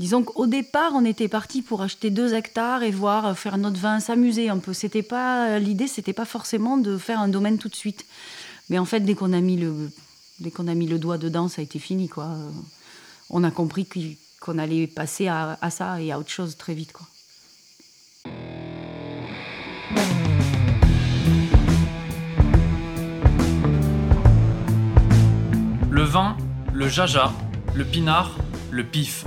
Disons qu'au départ, on était parti pour acheter deux hectares et voir euh, faire notre vin, s'amuser un peu. C'était pas l'idée, c'était pas forcément de faire un domaine tout de suite. Mais en fait, dès qu'on a mis le, dès qu'on a doigt dedans, ça a été fini, quoi. On a compris qu'on allait passer à, à, ça et à autre chose très vite. Le vin, le jaja, le pinard, le pif.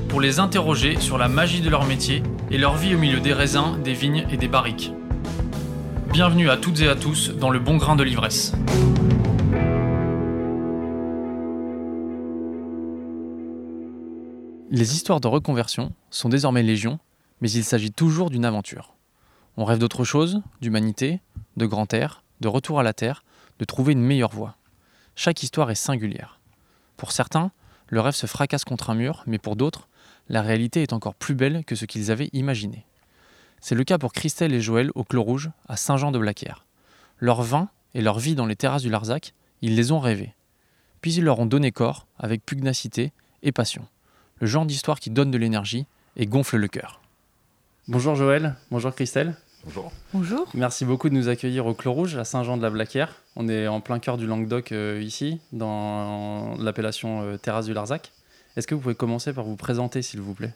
pour les interroger sur la magie de leur métier et leur vie au milieu des raisins, des vignes et des barriques. Bienvenue à toutes et à tous dans le bon grain de l'ivresse. Les histoires de reconversion sont désormais légion, mais il s'agit toujours d'une aventure. On rêve d'autre chose, d'humanité, de grand air, de retour à la terre, de trouver une meilleure voie. Chaque histoire est singulière. Pour certains, le rêve se fracasse contre un mur, mais pour d'autres, la réalité est encore plus belle que ce qu'ils avaient imaginé. C'est le cas pour Christelle et Joël au Clos Rouge, à Saint-Jean-de-Blaquière. Leur vin et leur vie dans les terrasses du Larzac, ils les ont rêvés. Puis ils leur ont donné corps, avec pugnacité et passion. Le genre d'histoire qui donne de l'énergie et gonfle le cœur. Bonjour Joël, bonjour Christelle. Bonjour. Bonjour. Merci beaucoup de nous accueillir au Clos Rouge, à Saint-Jean-de-la-Blaquière. On est en plein cœur du Languedoc euh, ici, dans l'appellation euh, Terrasse du Larzac. Est-ce que vous pouvez commencer par vous présenter, s'il vous plaît?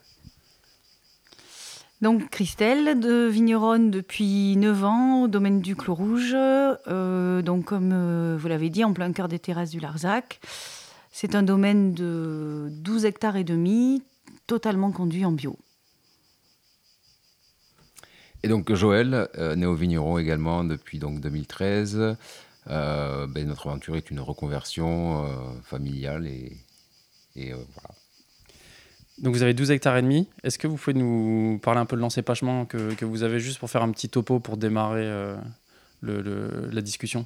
Donc Christelle de Vigneronne depuis 9 ans au domaine du Clos Rouge, euh, donc comme euh, vous l'avez dit, en plein cœur des terrasses du Larzac. C'est un domaine de 12 hectares et demi, totalement conduit en bio. Et donc Joël, euh, né au Vigneron également depuis donc 2013. Ben, notre aventure est une reconversion familiale et et euh, voilà. Donc vous avez 12 hectares et demi. Est-ce que vous pouvez nous parler un peu de l'encépagement que, que, vous avez juste pour faire un petit topo pour démarrer euh, le, la discussion?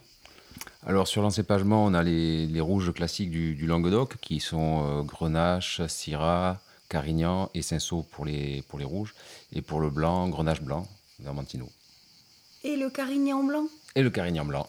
Alors sur l'encépagement, on a les, les, rouges classiques du, du Languedoc qui sont euh, Grenache, Syrah, Carignan et Cinsault pour les, pour les rouges. Et pour le blanc, Grenache blanc, Vermentino. Et le Carignan blanc? Et le Carignan blanc.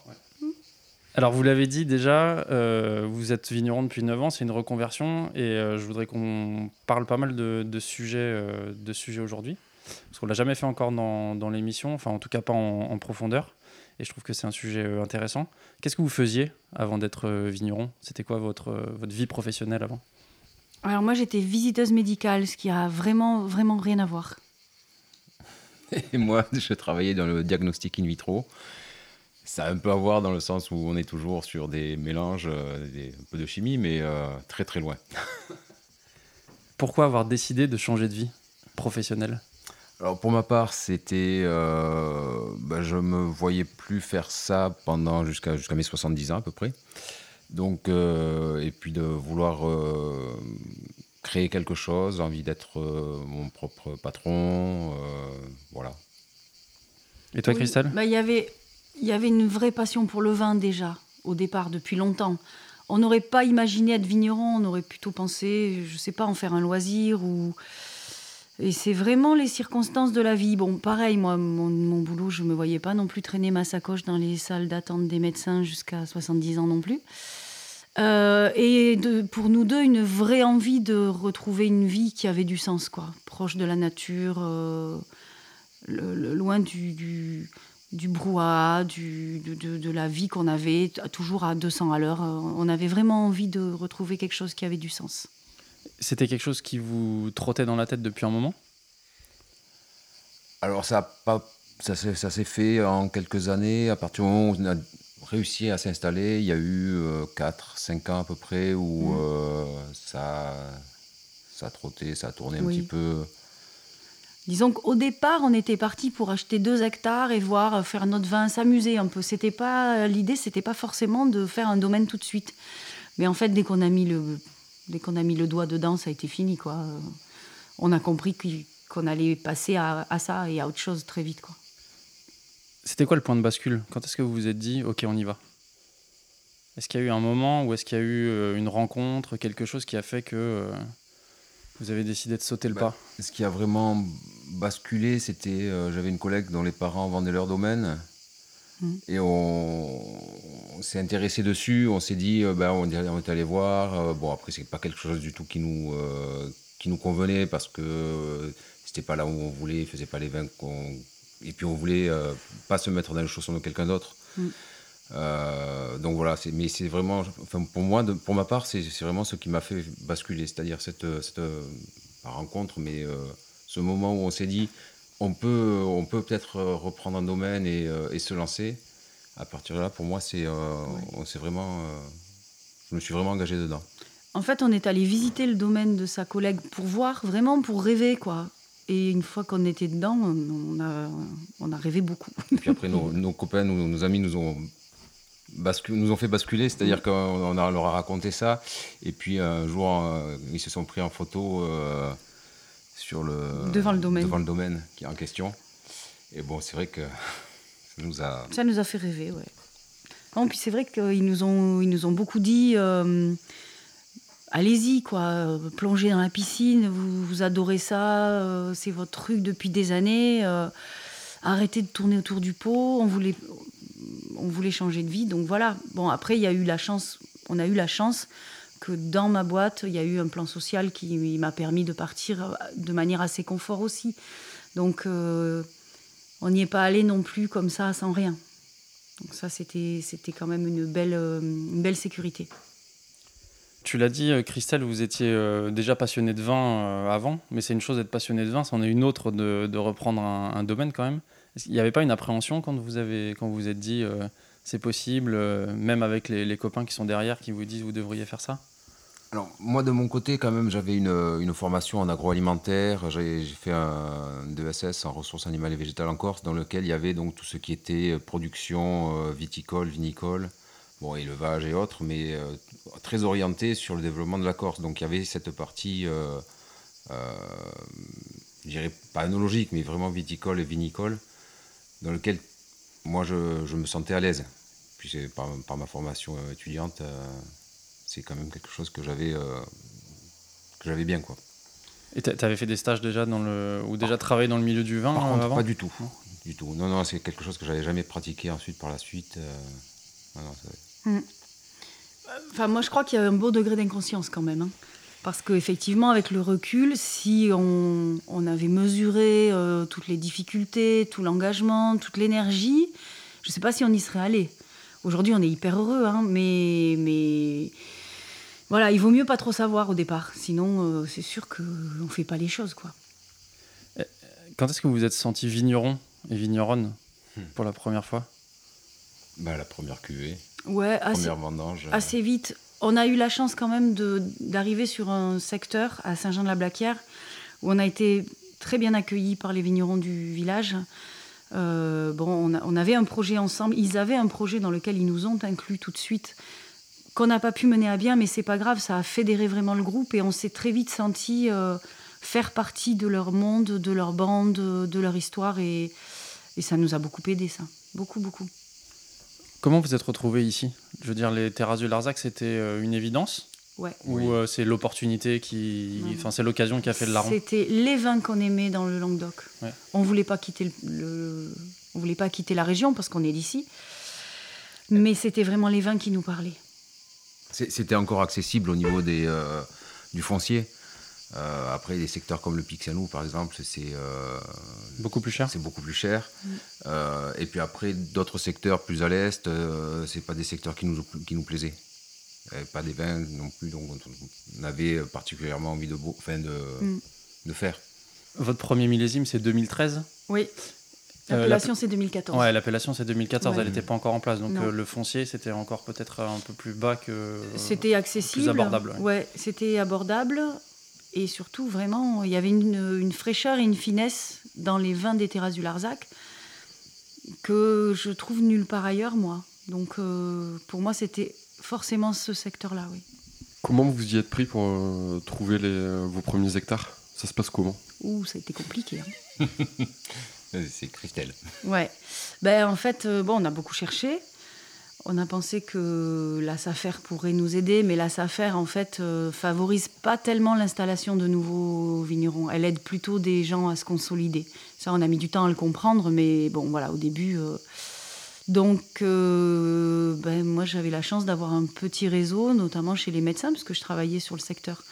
Alors, vous l'avez dit déjà, euh, vous êtes vigneron depuis 9 ans, c'est une reconversion, et euh, je voudrais qu'on parle pas mal de, sujets, euh, de sujets aujourd'hui, parce qu'on l'a jamais fait encore dans, l'émission, enfin en tout cas pas en, profondeur, et je trouve que c'est un sujet intéressant. Qu'est-ce que vous faisiez avant d'être vigneron? C'était quoi votre, votre vie professionnelle avant? Alors moi j'étais visiteuse médicale, ce qui a vraiment, vraiment rien à voir. Et moi, je travaillais dans le diagnostic in vitro. Ça a un peu à voir dans le sens où on est toujours sur des mélanges, euh, un peu de chimie, mais euh, très très loin. Pourquoi avoir décidé de changer de vie professionnelle? Alors pour ma part, c'était, euh, bah, je me voyais plus faire ça pendant jusqu'à jusqu'à mes 70 ans à peu près. Donc et puis de vouloir créer quelque chose, envie d'être mon propre patron, voilà. Et toi, Christelle? bah, Il y avait il y avait une vraie passion pour le vin déjà, au départ, depuis longtemps. On n'aurait pas imaginé être vigneron, on aurait plutôt pensé, je ne sais pas, en faire un loisir ou. Et c'est vraiment les circonstances de la vie. Bon, pareil, moi, mon, boulot, je ne me voyais pas non plus traîner ma sacoche dans les salles d'attente des médecins jusqu'à 70 ans non plus. Euh, et pour nous deux, une vraie envie de retrouver une vie qui avait du sens, quoi, proche de la nature, euh, loin du, du brouhaha, du, de, la vie qu'on avait, toujours à 200 à l'heure. On avait vraiment envie de retrouver quelque chose qui avait du sens. C'était quelque chose qui vous trottait dans la tête depuis un moment? Alors ça, pas, ça, ça s'est fait en quelques années. À partir du moment où on a réussi à s'installer, il y a eu 4, euh, 5 ans à peu près où mmh. euh, ça, ça a trotté, ça a tourné un petit peu. Disons qu'au départ, on était parti pour acheter deux hectares et voir euh, faire notre vin, s'amuser un peu. C'était pas euh, l'idée, c'était pas forcément de faire un domaine tout de suite. Mais en fait, dès qu'on a mis le, dès qu'on a mis le doigt dedans, ça a été fini, quoi. on a compris qu'on allait passer à, ça et à autre chose très vite. Quoi. C'était quoi le point de bascule? Quand est-ce que vous vous êtes dit, OK, on y va? Est-ce qu'il y a eu un moment ou est-ce qu'il y a eu euh, une rencontre, quelque chose qui a fait que euh, vous avez décidé de sauter le Bah, pas Ce qui a vraiment basculé, c'était. euh, J'avais une collègue dont les parents vendaient leur domaine. Mhm. Et on, on s'est intéressé dessus. On s'est dit, euh, ben, on, est- on est allé voir. Euh, bon, après, c'est pas quelque chose du tout qui nous, euh, qui nous convenait parce que euh, c'était pas là où on voulait, il faisait pas les vins qu'on. Et puis on voulait euh, pas se mettre dans les chaussons de quelqu'un d'autre. Mhm. Euh, donc voilà, c'est- mais c'est vraiment, enfin pour moi, de- pour ma part, c'est c'est vraiment ce qui m'a fait basculer, c'est-à-dire cette, cette euh, rencontre, mais euh, ce moment où on s'est dit, on peut, on peut peut-être reprendre un domaine et, euh, et se lancer. À partir de là, pour moi, c'est, on s'est vraiment, je me suis vraiment engagé dedans. En fait, on est allé visiter le domaine de sa collègue pour voir, vraiment pour rêver, quoi. Et une fois qu'on était dedans, on on a, on a rêvé beaucoup. Et puis après, nos, nos copains, nos, nos amis nous ont, bascu- nous ont fait basculer, c'est-à-dire qu'on leur a raconté ça. Et puis un jour, euh, ils se sont pris en photo euh, sur le, Devant le domaine. devant le domaine qui est en question. Et bon, c'est vrai que ça nous a. Ça nous a fait rêver, ouais. Non, puis c'est vrai qu'ils nous ont, ils nous ont beaucoup dit euh, allez-y, quoi, plongez dans la piscine, vous, vous adorez ça, c'est votre truc depuis des années, arrêtez de tourner autour du pot, on voulait, on voulait changer de vie, donc voilà. Bon, après, il y a eu la chance, on a eu la chance que dans ma boîte, il y a eu un plan social qui m'a permis de partir de manière assez confort aussi. Donc, euh, on n'y est pas allé non plus comme ça, sans rien. Donc ça, c'était quand même une belle, euh, une belle sécurité. Tu l'as dit, euh, Christelle, vous étiez euh, déjà passionné de vin euh, avant, mais c'est une chose d'être passionné de vin, c'en est une autre de, de reprendre un, un domaine quand même. Qu'il n'y avait pas une appréhension quand vous avez, quand vous êtes dit euh, c'est possible, euh, même avec les, copains qui sont derrière qui vous disent vous devriez faire ça? Alors, moi, de mon côté, quand même, j'avais une, une formation en agroalimentaire. J'ai fait un DSS en ressources animales et végétales en Corse, dans lequel il y avait donc tout ce qui était production euh, viticole, vinicole, bon, élevage et autres, mais très orienté sur le développement de la Corse. Donc, il y avait cette partie, euh, je dirais pas analogique, mais vraiment viticole et vinicole, dans lequel moi, je, je me sentais à l'aise. Puis, c'est par, par ma formation euh, étudiante. euh, c'est quand même quelque chose que j'avais euh, que j'avais bien quoi. Et tu avais fait des stages déjà dans le, ou déjà travaillé dans le milieu du vin Par contre, avant pas du tout, du tout. Non non, c'est quelque chose que j'avais jamais pratiqué ensuite par la suite. non, non, c'est- Enfin, moi, je crois qu'il y a un beau degré d'inconscience quand même. hein. Parce qu'effectivement, avec le recul, si on, on avait mesuré euh, toutes les difficultés, tout l'engagement, toute l'énergie, je ne sais pas si on y serait allé. Aujourd'hui, on est hyper heureux, hein, mais, mais voilà, il vaut mieux pas trop savoir au départ. Sinon, euh, c'est sûr qu'on ne fait pas les choses. quoi. Quand est-ce que vous vous êtes senti vigneron et vigneronne pour la première fois? Bah, la première cuvée, Ouais, assez, première vendange. euh, assez vite. On a eu la chance quand même d'arriver sur un secteur à Saint-Jean-de-la-Blaquière où on a été très bien accueillis par les vignerons du village. Euh, bon, on avait un projet ensemble. Ils avaient un projet dans lequel ils nous ont inclus tout de suite qu'on n'a pas pu mener à bien, mais c'est pas grave. Ça a fédéré vraiment le groupe et on s'est très vite senti euh, faire partie de leur monde, de leur bande, de leur histoire et, et ça nous a beaucoup aidé ça, beaucoup beaucoup. Comment vous êtes retrouvé ici? Je veux dire, les terrasses du Larzac, c'était euh, une évidence? Ouais. Oui. Ou euh, c'est l'opportunité qui. Enfin, c'est l'occasion qui a fait le larron? C'était les vins qu'on aimait dans le Languedoc. Ouais. On voulait pas quitter le, le- on voulait pas quitter la région parce qu'on est d'ici. Mais c'était vraiment les vins qui nous parlaient. C'était encore accessible au niveau des, euh, du foncier? Euh, après, des secteurs comme le Pixanou, par exemple, c'est euh, Beaucoup plus cher c'est beaucoup plus cher. Mm. Euh, et puis après, d'autres secteurs plus à l'est, euh, c'est pas des secteurs qui nous, qui nous plaisaient. Euh, pas des vins non plus, donc on avait particulièrement envie de, beau- enfin de, Mm. de faire. Votre premier millésime, c'est 2013 Oui. Euh, L'appellation, c'est 2014. Ouais, l'appellation, c'est 2014, Ouais. elle n'était pas encore en place. Donc euh, le foncier, c'était encore peut-être un peu plus bas que. C'était accessible. plus abordable, ouais. Ouais, c'était abordable. Et surtout, vraiment, il y avait une, une fraîcheur et une finesse dans les vins des terrasses du Larzac que je trouve nulle part ailleurs, moi. Donc, euh, pour moi, c'était forcément ce secteur-là, oui. Comment vous y êtes pris pour euh, trouver les, euh, vos premiers hectares? Ça se passe comment? Ouh, ça a été compliqué. hein. C'est Christelle. Ouais. Ben, en fait, euh, bon, on a beaucoup cherché. On a pensé que la SAFER pourrait nous aider, mais la SAFER, en fait, euh, favorise pas tellement l'installation de nouveaux vignerons. Elle aide plutôt des gens à se consolider. Ça, on a mis du temps à le comprendre, mais bon, voilà, au début. euh, Donc, euh, ben, moi, j'avais la chance d'avoir un petit réseau, notamment chez les médecins, parce que je travaillais sur le secteur.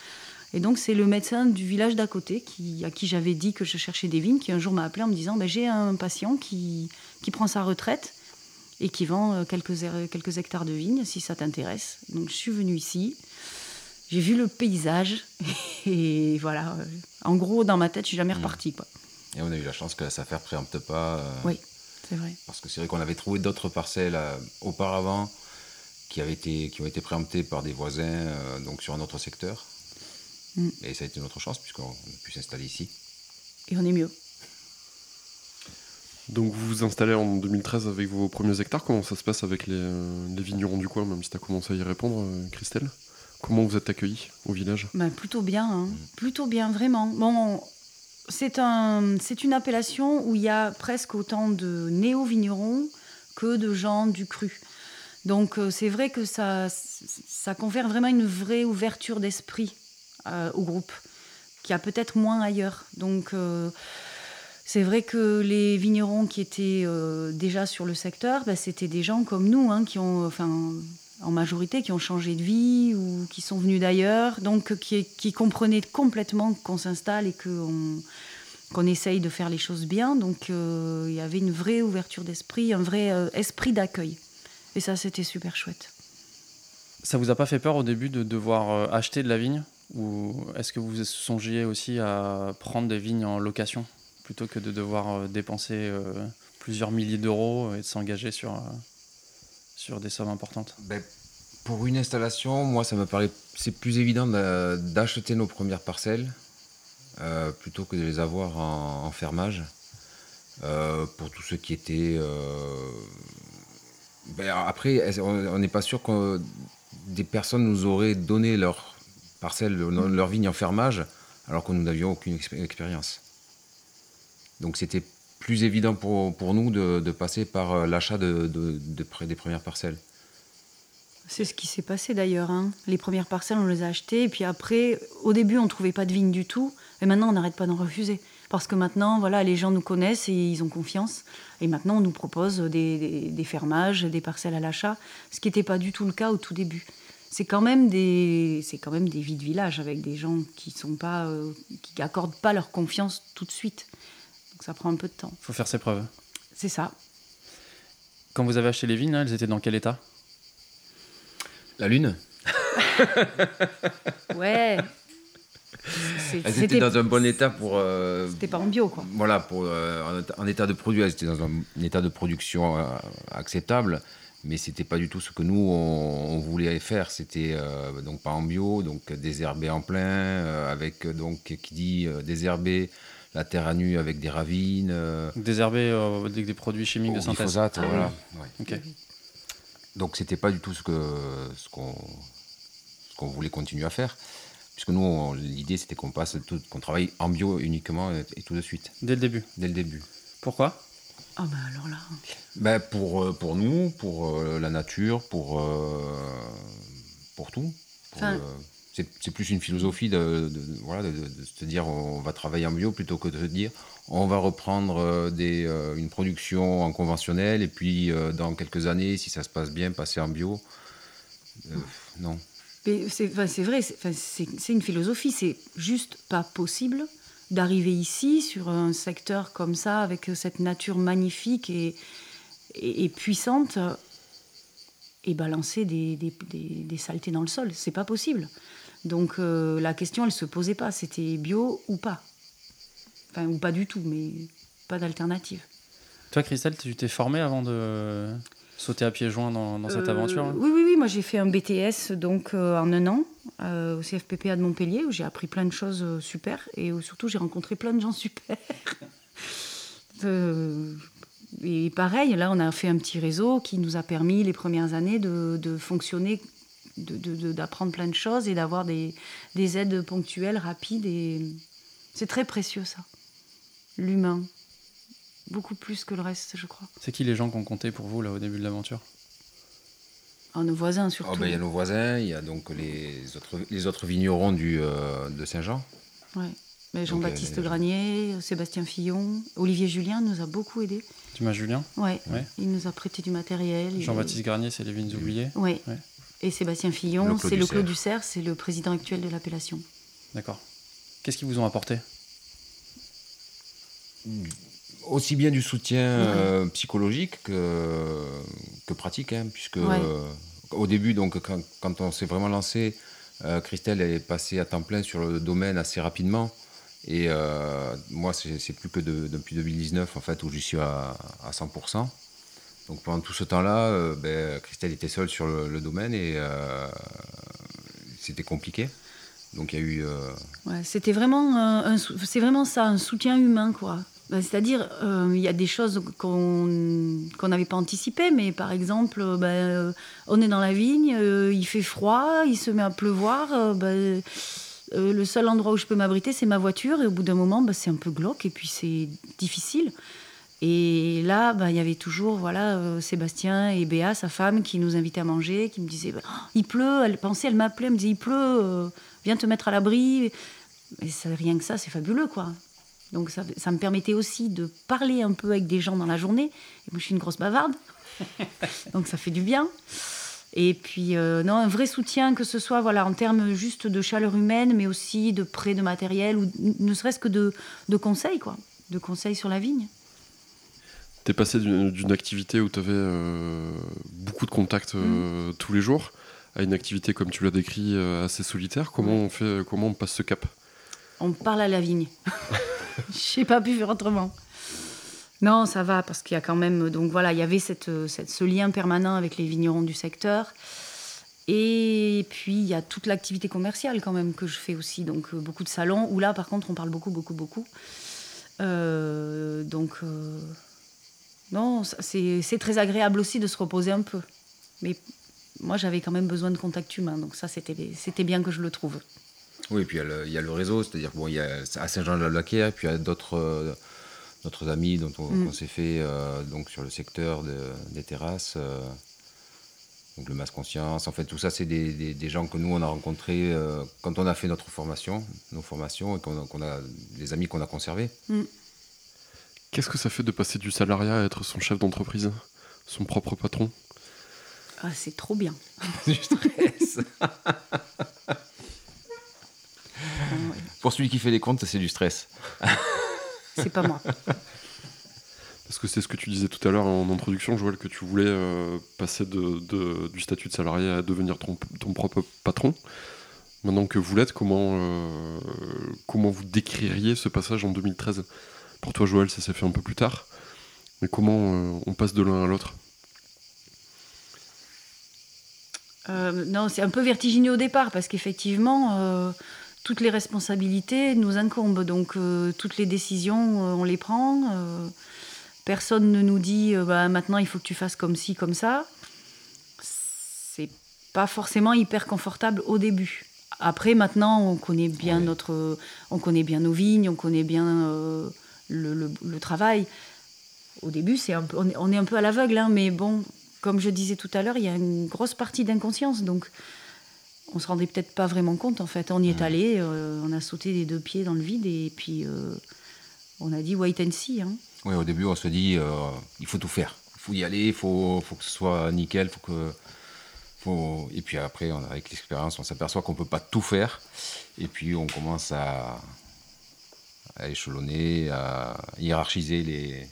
Et donc, c'est le médecin du village d'à côté qui, à qui j'avais dit que je cherchais des vignes, qui un jour m'a appelé en me disant ben, J'ai un patient qui, qui prend sa retraite et qui vend euh, quelques, hectares de vignes, si ça t'intéresse. Donc, je suis venue ici, j'ai vu le paysage, et voilà. euh, En gros, dans ma tête, je suis jamais repartie. Quoi. Et on a eu la chance que la SAFER préempte pas. euh, Oui, c'est vrai. Parce que c'est vrai qu'on avait trouvé d'autres parcelles euh, auparavant qui, avaient été, qui ont été préemptées par des voisins euh, donc sur un autre secteur. Mm. Et ça a été notre chance puisqu'on a pu s'installer ici. Et on est mieux. Donc vous vous installez en 2013 avec vos premiers hectares. Comment ça se passe avec les, euh, vignerons du coin, même si tu as commencé à y répondre, euh, Christelle? Comment vous êtes accueillis au village? Ben, plutôt bien, hein. plutôt bien, vraiment. Bon, c'est un, une appellation où il y a presque autant de néo-vignerons que de gens du cru. Donc euh, c'est vrai que ça, ça confère vraiment une vraie ouverture d'esprit au groupe, qu'il y a peut-être moins ailleurs. Donc c'est vrai que les vignerons qui étaient euh, déjà sur le secteur, ben, c'était des gens comme nous, hein, qui ont, en majorité, qui ont changé de vie ou qui sont venus d'ailleurs, donc qui, comprenaient complètement qu'on s'installe et qu'on essaye de faire les choses bien. Donc euh, il y avait une vraie ouverture d'esprit, un vrai euh, esprit d'accueil. Et ça, c'était super chouette. Ça vous a pas fait peur au début de devoir acheter de la vigne? Ou est-ce que vous songiez aussi à prendre des vignes en location? Plutôt que de devoir euh, dépenser euh, plusieurs milliers d'euros et de s'engager sur, euh, sur des sommes importantes Ben, pour une installation, moi, ça me paraît c'est plus évident d'a- d'acheter nos premières parcelles plutôt que de les avoir en, fermage. Pour tout ce qui était. ben, après, on n'est pas sûr que des personnes nous auraient donné leur parcelle, leur vigne en fermage, alors que nous n'avions aucune expé- expérience. Donc c'était plus évident pour, pour nous de, de passer par euh, l'achat de, de- de des premières parcelles. C'est ce qui s'est passé d'ailleurs. hein. Les premières parcelles, on les a achetées. Et puis après, au début, on ne trouvait pas de vignes du tout. Et maintenant, on n'arrête pas d'en refuser. Parce que maintenant, voilà, les gens nous connaissent et ils ont confiance. Et maintenant, on nous propose des, des- fermages, des parcelles à l'achat, ce qui n'était pas du tout le cas au tout début. C'est quand même des, des vies de village avec des gens qui sont pas, euh, leur confiance tout de suite. Ça prend un peu de temps. Il faut faire ses preuves. C'est ça. Quand vous avez acheté les vignes, elles étaient dans quel état? La lune Ouais. C'est- Elles étaient C'était dans un bon état pour. euh, c'était pas en bio, quoi. voilà, pour, euh, en, état- de produit, elles étaient dans un, état de production euh, acceptable, mais c'était pas du tout ce que nous on, on voulait faire. C'était euh, donc pas en bio, donc désherbé en plein, euh, avec euh, donc qui dit euh, désherbé, la terre à nu avec des ravines, euh, Désherber euh, avec des produits chimiques de synthèse glyphosate, voilà. ouais. Ok. Donc c'était pas du tout ce que ce qu'on ce qu'on voulait continuer à faire, puisque nous l'idée c'était qu'on passe tout- qu'on travaille en bio uniquement et, et tout de suite Dès le début. dès le début. Pourquoi? Ah bah alors là. Ben pour euh, pour nous, pour euh, la nature, pour euh, pour tout. Pour, Enfin- euh, c'est plus une philosophie de, voilà de, se dire on va travailler en bio plutôt que de se dire on va reprendre euh, des, euh, une production en conventionnel et puis euh, dans quelques années si ça se passe bien passer en bio. Euh, non. C'est vrai, c'est une philosophie. C'est juste pas possible d'arriver ici sur un secteur comme ça, avec cette nature magnifique et, et, et puissante, et balancer des, des, des- des saletés dans le sol. C'est pas possible. Donc euh, la question, elle se posait pas. C'était bio ou pas. Enfin, ou pas du tout, mais pas d'alternative. Toi, Christelle, tu t'es formée avant de sauter à pieds joints dans, dans cette Euh, aventure hein Oui, oui, oui. Moi, j'ai fait un BTS donc euh, en un an au CFPPA de Montpellier où j'ai appris plein de choses super et où surtout j'ai rencontré plein de gens super. Et pareil, là, on a fait un petit réseau qui nous a permis les premières années de, de fonctionner, d'apprendre de, de- d'apprendre plein de choses et d'avoir des, des aides ponctuelles, rapides. Et C'est très précieux ça. L'humain. Beaucoup plus que le reste, je crois. C'est qui les gens qui ont compté pour vous là au début de l'aventure? Ah, nos voisins surtout. Oh, ben, il y a nos voisins, il y a donc les autres, les autres vignerons du, euh, de Saint-Jean. Ouais. Mais Jean-Baptiste euh, Granier, Sébastien Fillon, Olivier Julien nous a beaucoup aidé. Tu m'as Julien? Ouais. Ouais. Il nous a prêté du matériel. il- Jean-Baptiste Garnier, c'est les vignes oubliées Ouais. Ouais. Et Sébastien Fillon, c'est le Clos du Cerf, c'est le président actuel de l'appellation. D'accord. Qu'est-ce qu'ils vous ont apporté? Aussi bien du soutien euh, psychologique que, que pratique, hein, puisque Ouais. euh, au début, donc, quand, quand on s'est vraiment lancé, euh, Christelle est passée à temps plein sur le domaine assez rapidement. Et euh, moi, c'est c'est plus que de- depuis 2019, en fait, où j'y suis à, à 100%. Donc pendant tout ce temps-là, euh, ben, Christelle était seule sur le, domaine et euh, c'était compliqué. Donc il y a eu... euh, c'était vraiment, un- c'est vraiment ça, un soutien humain, quoi. Ben, C'est-à-dire, il y a des choses qu'on qu'on n'avait pas anticipées, mais par exemple, ben, on est dans la vigne, il fait froid, il se met à pleuvoir. le seul endroit où je peux m'abriter, c'est ma voiture, et au bout d'un moment, c'est un peu glauque, et puis c'est difficile. Et là, ben, il y avait toujours voilà, euh, Sébastien et Béa, sa femme, qui nous invitaient à manger, qui me disaient Oh, Il pleut, elle pensait, elle m'appelait, elle me disait Il pleut, euh, viens te mettre à l'abri. Et ça, rien que ça, c'est fabuleux, quoi. Donc ça, ça me permettait aussi de parler un peu avec des gens dans la journée. Et moi, je suis une grosse bavarde. Donc ça fait du bien. Et puis, euh, non, un vrai soutien, que ce soit voilà, en termes juste de chaleur humaine, mais aussi de prêt de matériel, ou ne serait-ce que de, de conseils, quoi. De conseils sur la vigne. T'es passé d'une activité où tu avais beaucoup de contacts euh, tous les jours à une activité, comme tu l'as décrit, euh, assez solitaire. Comment, on fait, comment on passe ce cap? On parle à la vigne. Je n'ai pas pu faire autrement. Non, ça va, parce qu'il y a quand même. Donc voilà, il y avait cette, cette- ce lien permanent avec les vignerons du secteur. Et puis, il y a toute l'activité commerciale quand même que je fais aussi. Donc, euh, beaucoup de salons, où là, par contre, on parle beaucoup, beaucoup, beaucoup. Euh, donc, euh, non, c'est très agréable aussi de se reposer un peu. Mais moi, j'avais quand même besoin de contact humain. Donc, ça, c'était bien que je le trouve. Oui, et puis il y a le, il y a le réseau, c'est-à-dire bon, il y a à Saint-Jean-de-la-Blaquière, puis il y a d'autres euh, amis dont on, Mm. s'est fait euh, donc sur le secteur de- des terrasses, euh, donc le Masse Conscience. En fait, tout ça, c'est des, des- des gens que nous on a rencontrés quand on a fait notre formation, nos formations, et qu'on a, des amis qu'on a conservés. Qu'est-ce que ça fait de passer du salariat à être son chef d'entreprise, son propre patron? Ah, c'est trop bien. Du stress. Pour celui qui fait les comptes, c'est du stress. C'est pas moi. Parce que c'est ce que tu disais tout à l'heure en introduction, Joël, que tu voulais euh, passer de, de- du statut de salarié à devenir ton, ton propre patron. Maintenant que vous l'êtes, comment, euh, comment vous décririez ce passage en 2013 Pour toi, Joël, ça s'est fait un peu plus tard. Mais comment euh, on passe de l'un à l'autre? Euh, non, c'est un peu vertigineux au départ parce qu'effectivement, euh, toutes les responsabilités nous incombent. Donc, euh, toutes les décisions, euh, on les prend. euh, personne ne nous dit bah, maintenant il faut que tu fasses comme ci, comme ça. C'est pas forcément hyper confortable au début. Après, maintenant, on connaît bien Ouais. notre, on connaît bien nos vignes, on connaît bien le, le- le travail. Au début, c'est un peu, on, est, on est un peu à l'aveugle, hein, mais bon, comme je disais tout à l'heure, il y a une grosse partie d'inconscience, donc on se rendait peut-être pas vraiment compte en fait. On y est allé, euh, on a sauté les deux pieds dans le vide et puis euh, on a dit wait and see. Hein. Oui, au début, on se dit, euh, il faut tout faire. Il faut y aller, il faut, faut que ce soit nickel. Faut que, faut... Et puis après, on- avec l'expérience, on s'aperçoit qu'on ne peut pas tout faire. Et puis, on commence à, à échelonner, à hiérarchiser les,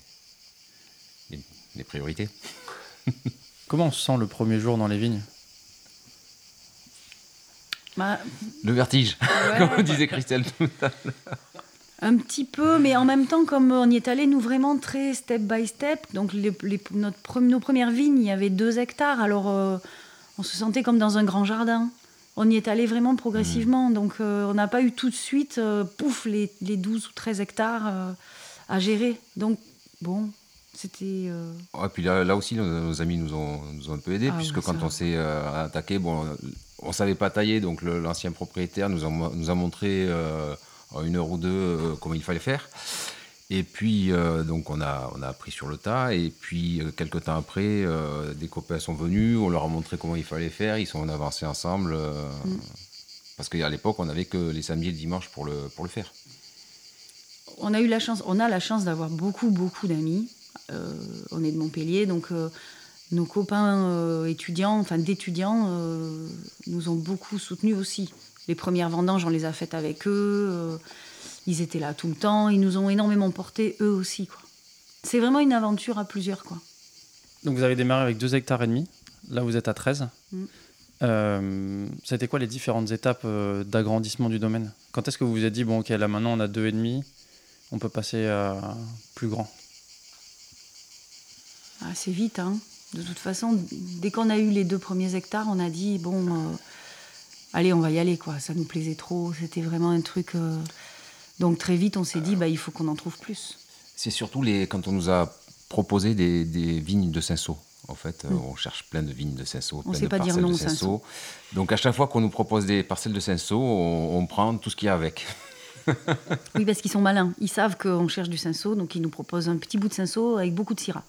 les, les priorités. Comment on se sent le premier jour dans les vignes? Bah, Le vertige, ouais. comme disait Christelle tout à l'heure. Un petit peu, mais en même temps, comme on y est allé, nous vraiment très step by step. Donc, les, les- notre, nos premières vignes, il y avait deux hectares. Alors, euh, on se sentait comme dans un grand jardin. On y est allé vraiment progressivement. Donc, euh, on n'a pas eu tout de suite, euh, pouf, les, les 12 ou 13 hectares euh, à gérer. Donc, bon, c'était. Et puis là, là aussi, nos, nos amis nous ont, nous ont un peu aidés, Ah puisque ouais, quand on s'est attaqué, bon, on savait pas tailler, donc l'ancien propriétaire nous a, nous a montré en une heure ou deux comment il fallait faire. Et puis, euh, donc, on a, on a appris sur le tas. Et puis, euh, quelques temps après, euh, des copains sont venus, on leur a montré comment il fallait faire. Ils sont avancés ensemble. euh, Parce qu'à l'époque, on n'avait que les samedis et le dimanche pour le, pour le faire. On a eu la chance, on a la chance d'avoir beaucoup, beaucoup d'amis. On est de Montpellier, donc nos copains étudiants, enfin d'étudiants, nous ont beaucoup soutenus aussi. Les premières vendanges, on les a faites avec eux. Ils étaient là tout le temps. Ils nous ont énormément portés, eux aussi. quoi. C'est vraiment une aventure à plusieurs. quoi. Donc vous avez démarré avec 2 hectares et demi. Là, vous êtes à 13. Mm. Euh, quoi les différentes étapes euh, d'agrandissement du domaine? Quand est-ce que vous vous êtes dit, bon, ok, là maintenant on a deux et demi, on peut passer à plus grand? Assez vite, hein. De toute façon, dès qu'on a eu les deux premiers hectares, on a dit bon, euh, allez, on va y aller, quoi. Ça nous plaisait trop. C'était vraiment un truc. euh, Donc très vite, on s'est dit bah il faut qu'on en trouve plus. C'est surtout les, quand on nous a proposé des, des vignes de Cinsault. En fait, euh, Mm. on cherche plein de vignes de Cinsault, On plein sait de pas dire parcelles non de. Cinsault. Donc à chaque fois qu'on nous propose des parcelles de Cinsault, on, on prend tout ce qu'il y a avec. Oui, parce qu'ils sont malins. Ils savent qu'on cherche du cinceau, donc ils nous proposent un petit bout de cinceau avec beaucoup de syrah.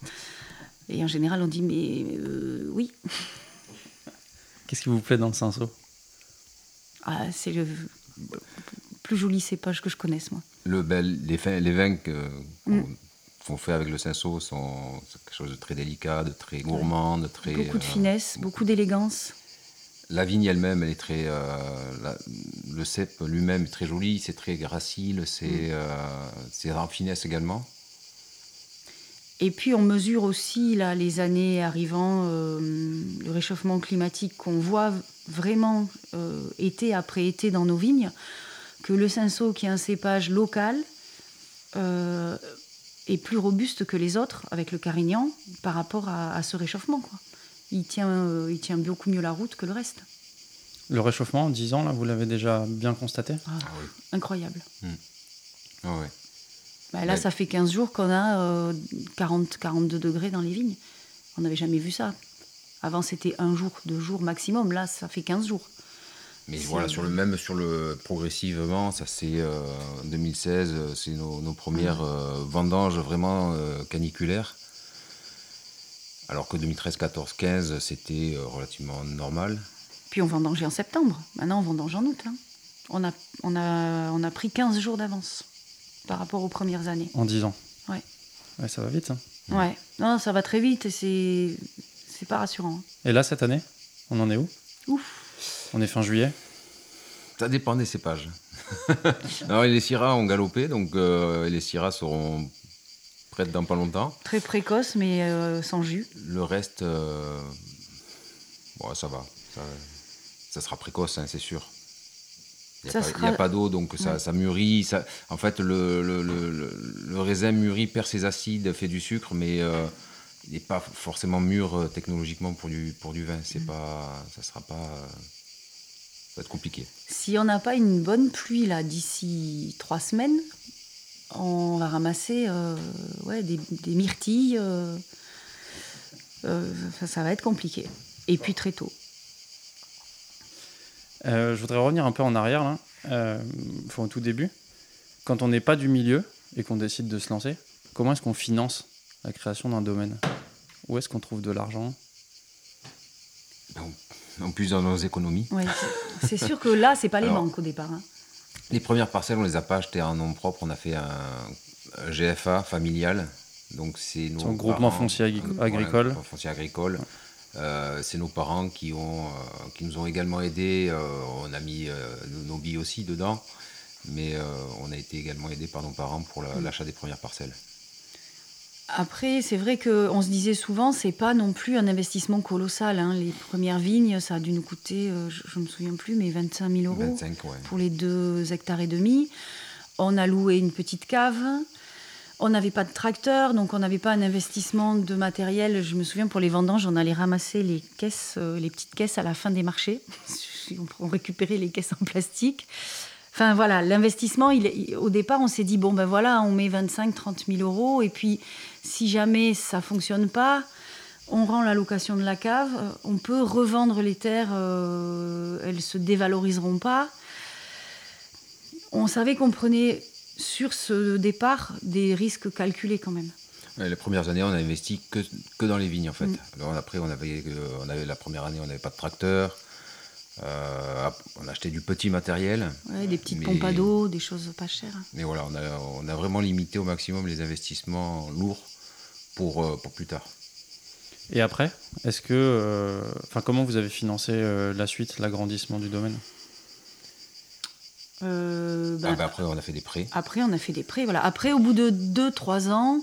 Et en général, on dit mais euh, oui, Qu'est-ce qui vous plaît dans le cinceau Ah, c'est le plus joli cépage que je connaisse moi. Le, bel- les, fin- les vins qu'on Mm. qu'on fait avec le Cinsault sont quelque chose de très délicat, de très gourmand, de très... beaucoup de euh, finesse, beaucoup d'élégance. La vigne elle-même, elle est très. euh, la- le cep lui-même est très joli, c'est très gracile, c'est Mm. euh, en finesse également. Et puis on mesure aussi là les années arrivant, euh, le réchauffement climatique qu'on voit vraiment euh, été après été dans nos vignes, que le cinceau qui est un cépage local euh, est plus robuste que les autres avec le carignan par rapport à, à ce réchauffement. Quoi. Il, tient, euh, il tient beaucoup mieux la route que le reste. Le réchauffement, en 10 ans, là, vous l'avez déjà bien constaté? Ah, Ah oui. incroyable. Ah ouais. Bah, là, Ouais. ça fait 15 jours qu'on a euh, 40-42 degrés dans les vignes. On n'avait jamais vu ça. Avant, c'était un jour, deux jours maximum. Là, ça fait 15 jours. Mais voilà, sur le même, sur le progressivement, ça c'est euh, 2016, euh, c'est nos, nos premières euh, vendanges vraiment euh, caniculaires. Alors que 2013, 14, 15, c'était euh, relativement normal. Puis on vendangeait en septembre. Maintenant, on vendange en août. hein. On, a, on, a, on a pris 15 jours d'avance par rapport aux premières années. En 10 ans Ouais. Ouais, ça va vite. hein. Ouais. Non, ça va très vite et c'est, c'est pas rassurant. Et là, cette année, on en est où? Ouf. On est fin juillet. Ça dépend des cépages. Alors, les Syrah ont galopé, donc euh, les Syrah seront prêtes dans pas longtemps. Très précoce, mais euh, sans jus. Le reste, euh, bon, ça va. Ça, ça sera précoce, hein, c'est sûr. Il n'y Ça a, pas- sera- il y a pas d'eau, donc ça, Ouais. ça mûrit. Ça, en fait, le, le, le- le- le raisin mûrit, perd ses acides, fait du sucre, mais euh, il n'est pas forcément mûr euh, technologiquement pour du, pour du vin. C'est pas, ça sera pas. Va être compliqué. Si on n'a pas une bonne pluie là d'ici trois semaines, on va ramasser euh, ouais, des, des myrtilles. euh, euh, ça, ça va être compliqué. Et puis très tôt. Euh, je voudrais revenir un peu en arrière, là, euh, enfin, au tout début. Quand on n'est pas du milieu et qu'on décide de se lancer, comment est-ce qu'on finance la création d'un domaine? Où est-ce qu'on trouve de l'argent? En plus, dans nos économies. Ouais, c'est- sûr que là, c'est pas les Alors- manques au départ. hein. Les premières parcelles, on les a pas achetées en nom propre. On a fait un, un GFA familial. Donc c'est nos C'est un groupement parents- foncier agri- agricole. foncier agricole. Euh, c'est nos parents qui, ont, euh, qui nous ont également aidés. Euh, on a mis euh, nos- billes aussi dedans. Mais euh, on a été également aidés par nos parents pour la- l'achat des premières parcelles. Après, c'est vrai qu'on se disait souvent, c'est pas non plus un investissement colossal. hein. Les premières vignes, ça a dû nous coûter, euh, je, je me souviens plus, mais 25 000 euros 25, ouais. pour les deux hectares et demi. On a loué une petite cave. On n'avait pas de tracteur, donc on n'avait pas un investissement de matériel. Je me souviens, pour les vendanges, on allait ramasser les caisses, euh, les petites caisses à la fin des marchés. on récupérait les caisses en plastique. Enfin voilà, l'investissement, il, il- au départ, on s'est dit, bon ben voilà, on met 25, 30 000 euros, et puis si jamais ça fonctionne pas, on rend la location de la cave, euh, on peut revendre les terres, euh, elles se dévaloriseront pas. On savait qu'on prenait sur ce départ des risques calculés quand même. Les premières années, on a investi que, que dans les vignes, en fait. Mm. Alors après, on avait, euh, on avait la première année, on n'avait pas de tracteur. Euh, on a acheté du petit matériel. Ouais, des petites Mais- pompes à d'eau, des choses pas chères. Mais voilà, on a, on a vraiment limité au maximum les investissements lourds pour, euh, pour plus tard. Et après, est-ce que, euh, enfin, comment vous avez financé euh, la suite, l'agrandissement du domaine? Euh, bah, Ah, bah, après, on a fait des prêts. Après, on a fait des prêts. Voilà. Après, au bout de 2-3 ans,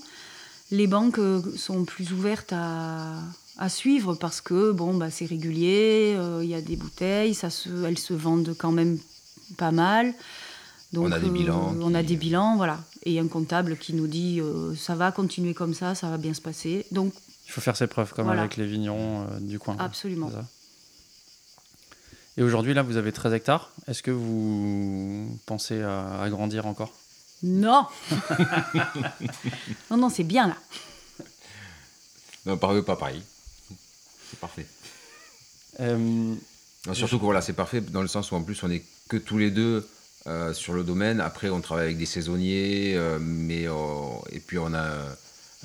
les banques euh, sont plus ouvertes à, à suivre parce que bon, bah, c'est régulier, euh, il y a des bouteilles, ça se, elles se vendent quand même pas mal. Donc, On a des euh, bilans On a qui- des bilans, voilà. Et un comptable qui nous dit euh, ça va continuer comme ça, ça va bien se passer. Donc, Il faut faire ses preuves comme Voilà. avec les vignerons euh, du coin. absolument. Et aujourd'hui, là, vous avez 13 hectares. Est-ce que vous pensez à agrandir encore? Non Non, non, c'est bien là. Non, par eux, pas pareil. C'est parfait. Euh, Non, surtout que voilà, c'est parfait dans le sens où en plus on est que tous les deux euh, sur le domaine. Après, on travaille avec des saisonniers, euh, mais et puis on a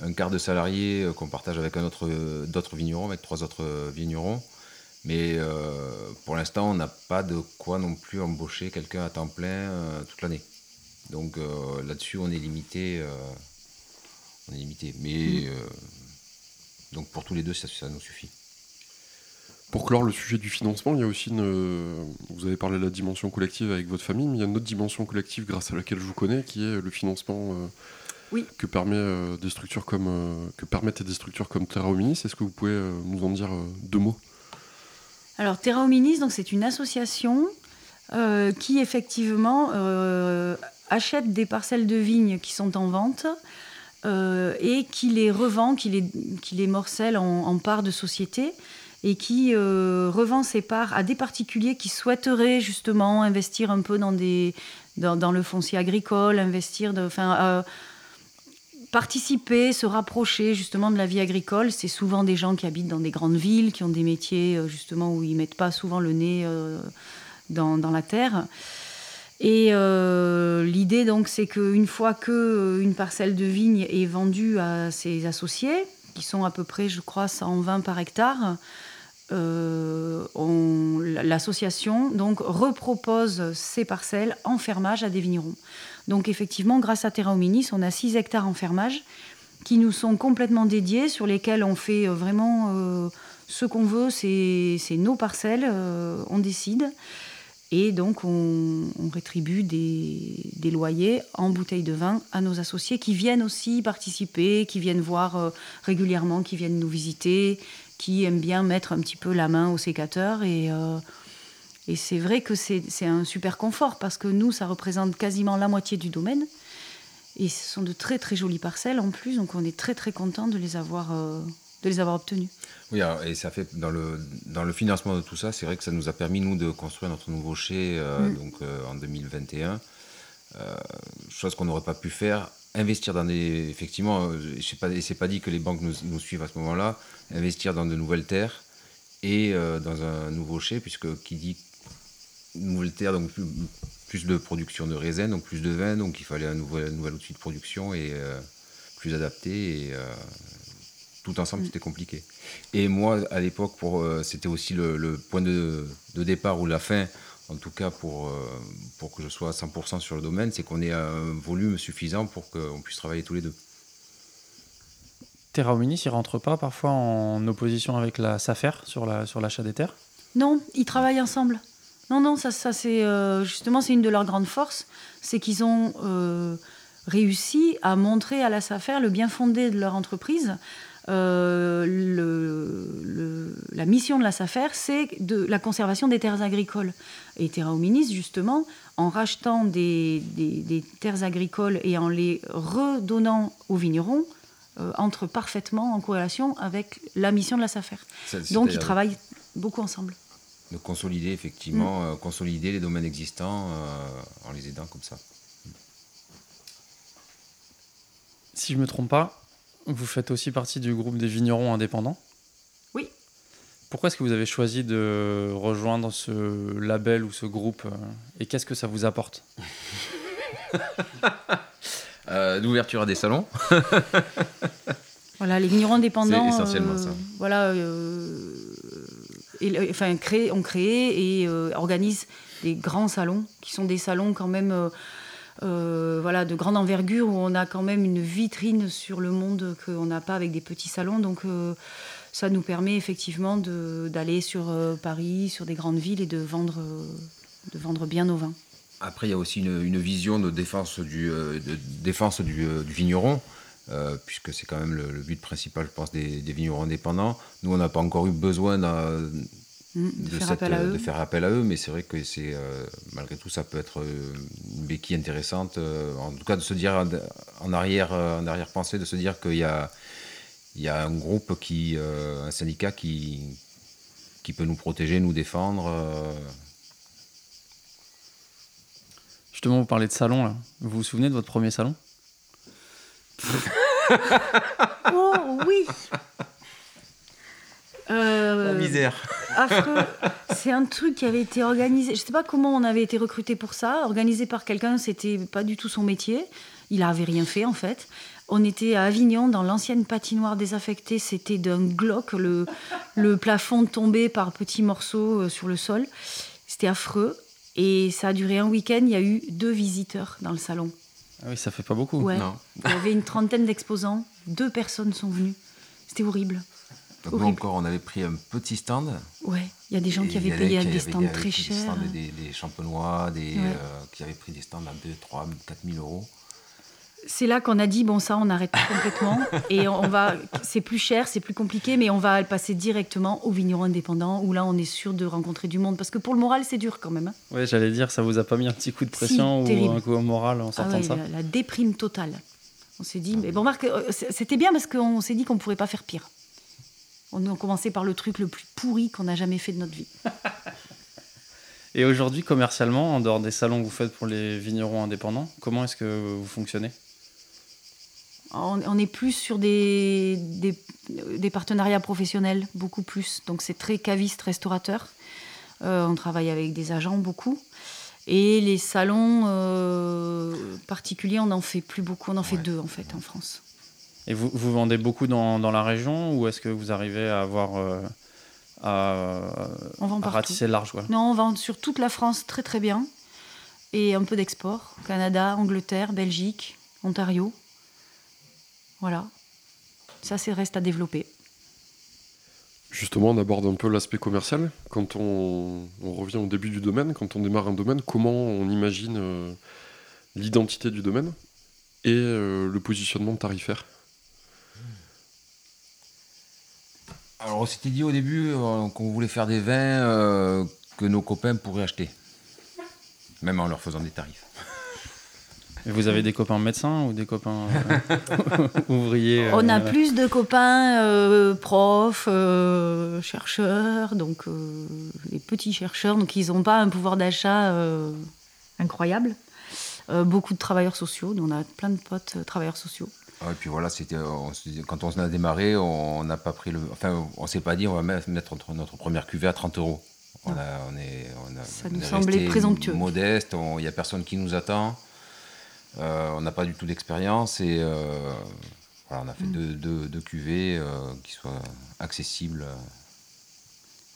un quart de salariés euh, qu'on partage avec un autre, d'autres vignerons, avec trois autres vignerons. Mais pour l'instant, on n'a pas de quoi non plus embaucher quelqu'un à temps plein toute l'année. Donc là-dessus, on est limité. on est limité. Mais euh, donc pour tous les deux, ça, ça nous suffit. Pour clore le sujet du financement, il y a aussi une. euh, Vous avez parlé de la dimension collective avec votre famille, mais il y a une autre dimension collective grâce à laquelle je vous connais, qui est le financement euh, Oui. que, permet, euh, des structures comme, que permettent des structures comme Terra Hominis. Est-ce que vous pouvez nous en dire deux mots? Alors, Terra Hominis, donc, c'est une association euh, qui, effectivement, euh, achète des parcelles de vignes qui sont en vente euh, et qui les revend, qui les, qui les morcelle en, en parts de société et qui euh, revend ces parts à des particuliers qui souhaiteraient justement investir un peu dans, des, le foncier agricole, investir, enfin, euh, participer, se rapprocher justement de la vie agricole. C'est souvent des gens qui habitent dans des grandes villes, qui ont des métiers euh, justement où ils mettent pas souvent le nez dans, la terre. Et l'idée donc c'est qu'une fois que euh, une parcelle de vigne est vendue à ses associés, qui sont à peu près je crois 120 par hectare, l'association donc repropose ces parcelles en fermage à des vignerons. Donc effectivement, grâce à Terra Hominis, on a 6 hectares en fermage qui nous sont complètement dédiés, sur lesquels on fait euh, vraiment euh, ce qu'on veut, c'est nos parcelles, euh, on décide. Et donc on, rétribue des, loyers en bouteilles de vin à nos associés qui viennent aussi participer, qui viennent voir euh, régulièrement, qui viennent nous visiter, qui aiment bien mettre un petit peu la main au sécateur. Et, euh, et c'est vrai que c'est un super confort parce que nous, ça représente quasiment la moitié du domaine. Et ce sont de très très jolies parcelles en plus, donc on est très très content de les avoir, euh, de les avoir obtenues. Oui, alors, et ça fait dans le, dans le financement de tout ça, c'est vrai que ça nous a permis, nous, de construire notre nouveau chai euh, Mm. donc, euh, en 2021. Euh, chose qu'on n'aurait pas pu faire. Investir dans des. Effectivement, euh, je sais pas, c'est pas dit que les banques nous, nous suivent à ce moment-là. Investir dans de nouvelles terres et euh, dans un nouveau chai, puisque qui dit nouvelle terre, donc plus, plus de production de raisin, donc plus de vin, donc il fallait un nouvel, outil de production et euh, plus adapté. Et, euh, tout ensemble, Mm. c'était compliqué. Et moi, à l'époque, pour, euh, c'était aussi le, le point de, de départ ou la fin, en tout cas pour, euh, pour que je sois à 100% sur le domaine, c'est qu'on ait un volume suffisant pour qu'on puisse travailler tous les deux. Terra Hominis, il rentre pas parfois en opposition avec la SAFER sur la sur l'achat des terres? Non, ils travaillent ensemble. Non, non, ça, ça c'est euh, justement c'est une de leurs grandes forces, c'est qu'ils ont euh, réussi à montrer à la SAFER le bien fondé de leur entreprise. Euh, le- le- la mission de la SAFER, c'est de la conservation des terres agricoles. Et Terra Hominis, justement, en rachetant des, des- des terres agricoles et en les redonnant aux vignerons, euh, entre parfaitement en corrélation avec la mission de la SAFER. Donc ils travaillent beaucoup ensemble. De consolider, effectivement, euh, consolider les domaines existants euh, en les aidant comme ça. Si je me trompe pas, vous faites aussi partie du groupe des vignerons indépendants? Oui. Pourquoi est-ce que vous avez choisi de rejoindre ce label ou ce groupe euh, Et qu'est-ce que ça vous apporte? Euh, L'ouverture à des salons. Voilà, les vignerons indépendants. C'est essentiellement ça. Voilà, et, enfin, créé, ont créé et organisent des grands salons, qui sont des salons quand même euh, voilà, de grande envergure où on a quand même une vitrine sur le monde qu'on n'a pas avec des petits salons. Donc euh, ça nous permet effectivement d'aller sur euh, Paris, sur des grandes villes et de vendre, de vendre bien nos vins. Après, il y a aussi une, vision de défense du, défense du, vigneron. puisque c'est quand même le, but principal, je pense, des, des vignerons indépendants. Nous, on n'a pas encore eu besoin Mm, de, faire euh, de, faire appel à eux, mais c'est vrai que c'est euh, malgré tout ça peut être euh, une béquille intéressante. en tout cas, de se dire en arrière, en arrière pensée, de se dire qu'il y a il y a un groupe qui, un syndicat qui qui peut nous protéger, nous défendre. Justement, vous parlez de salon là. Vous vous souvenez de votre premier salon? Oh oui La misère affreux. C'est un truc qui avait été organisé. Je sais pas comment on avait été recruté pour ça. Organisé par quelqu'un, c'était pas du tout son métier. Il avait rien fait en fait. On était à Avignon, dans l'ancienne patinoire désaffectée. C'était d'un glauque. Le, le plafond tombait par petits morceaux euh, sur le sol. C'était affreux. Et ça a duré un week-end. Il y a eu deux visiteurs dans le salon. Ah oui, ça fait pas beaucoup. Non. Il y avait une trentaine d'exposants. Deux personnes sont venues. C'était horrible. Donc encore, on avait pris un petit stand. Ouais, il y a des gens qui avaient payé des stands très chers. Des, des, champenois, des, euh, qui avaient pris des stands à 2, 3, 4 000 euros. C'est là qu'on a dit bon ça on arrête complètement et on va c'est plus cher c'est plus compliqué mais on va passer directement au vigneron indépendant où là on est sûr de rencontrer du monde parce que pour le moral c'est dur quand même. Hein. Oui j'allais dire ça vous a pas mis un petit coup de pression ou un coup au moral en sortant ah de ça. La, la, déprime totale. On s'est dit mais bon Marc euh, c'était bien parce qu'on s'est dit qu'on pourrait pas faire pire. On a commencé par le truc le plus pourri qu'on a jamais fait de notre vie. Et aujourd'hui, commercialement, en dehors des salons que vous faites pour les vignerons indépendants, comment est-ce que vous fonctionnez? On, est plus sur des, des, partenariats professionnels, beaucoup plus. Donc c'est très caviste, restaurateur. Euh, on travaille avec des agents beaucoup. Et les salons euh, particuliers, on n'en fait plus beaucoup. On en fait deux en fait en France. Et vous, vous vendez beaucoup dans, dans, la région ou est-ce que vous arrivez à avoir euh, à, on vend ratisser large Non, on vend sur toute la France très très bien et un peu d'export. Canada, Angleterre, Belgique, Ontario. Voilà. Ça, c'est reste à développer. Justement, on aborde un peu l'aspect commercial. Quand on, on, revient au début du domaine, quand on démarre un domaine, comment on imagine euh, l'identité du domaine et euh, le positionnement tarifaire? Alors, on s'était dit au début euh, qu'on voulait faire des vins euh, que nos copains pourraient acheter, même en leur faisant des tarifs. Et vous avez des copains médecins ou des copains euh, ouvriers On a plus de copains profs, chercheurs, donc les petits chercheurs, donc ils n'ont pas un pouvoir d'achat incroyable. beaucoup de travailleurs sociaux, on a plein de potes travailleurs sociaux. Ah, et puis voilà, c'était, quand on a démarré, on n'a pas pris le. Enfin, on s'est pas dit on va mettre notre, première cuvée à 30 euros. On, est, Ça nous semblait présomptueux. Modeste, il n'y a personne qui nous attend. Euh, on n'a pas du tout d'expérience et euh, voilà, on a fait mm. deux, deux, cuvées euh, qui soient accessibles.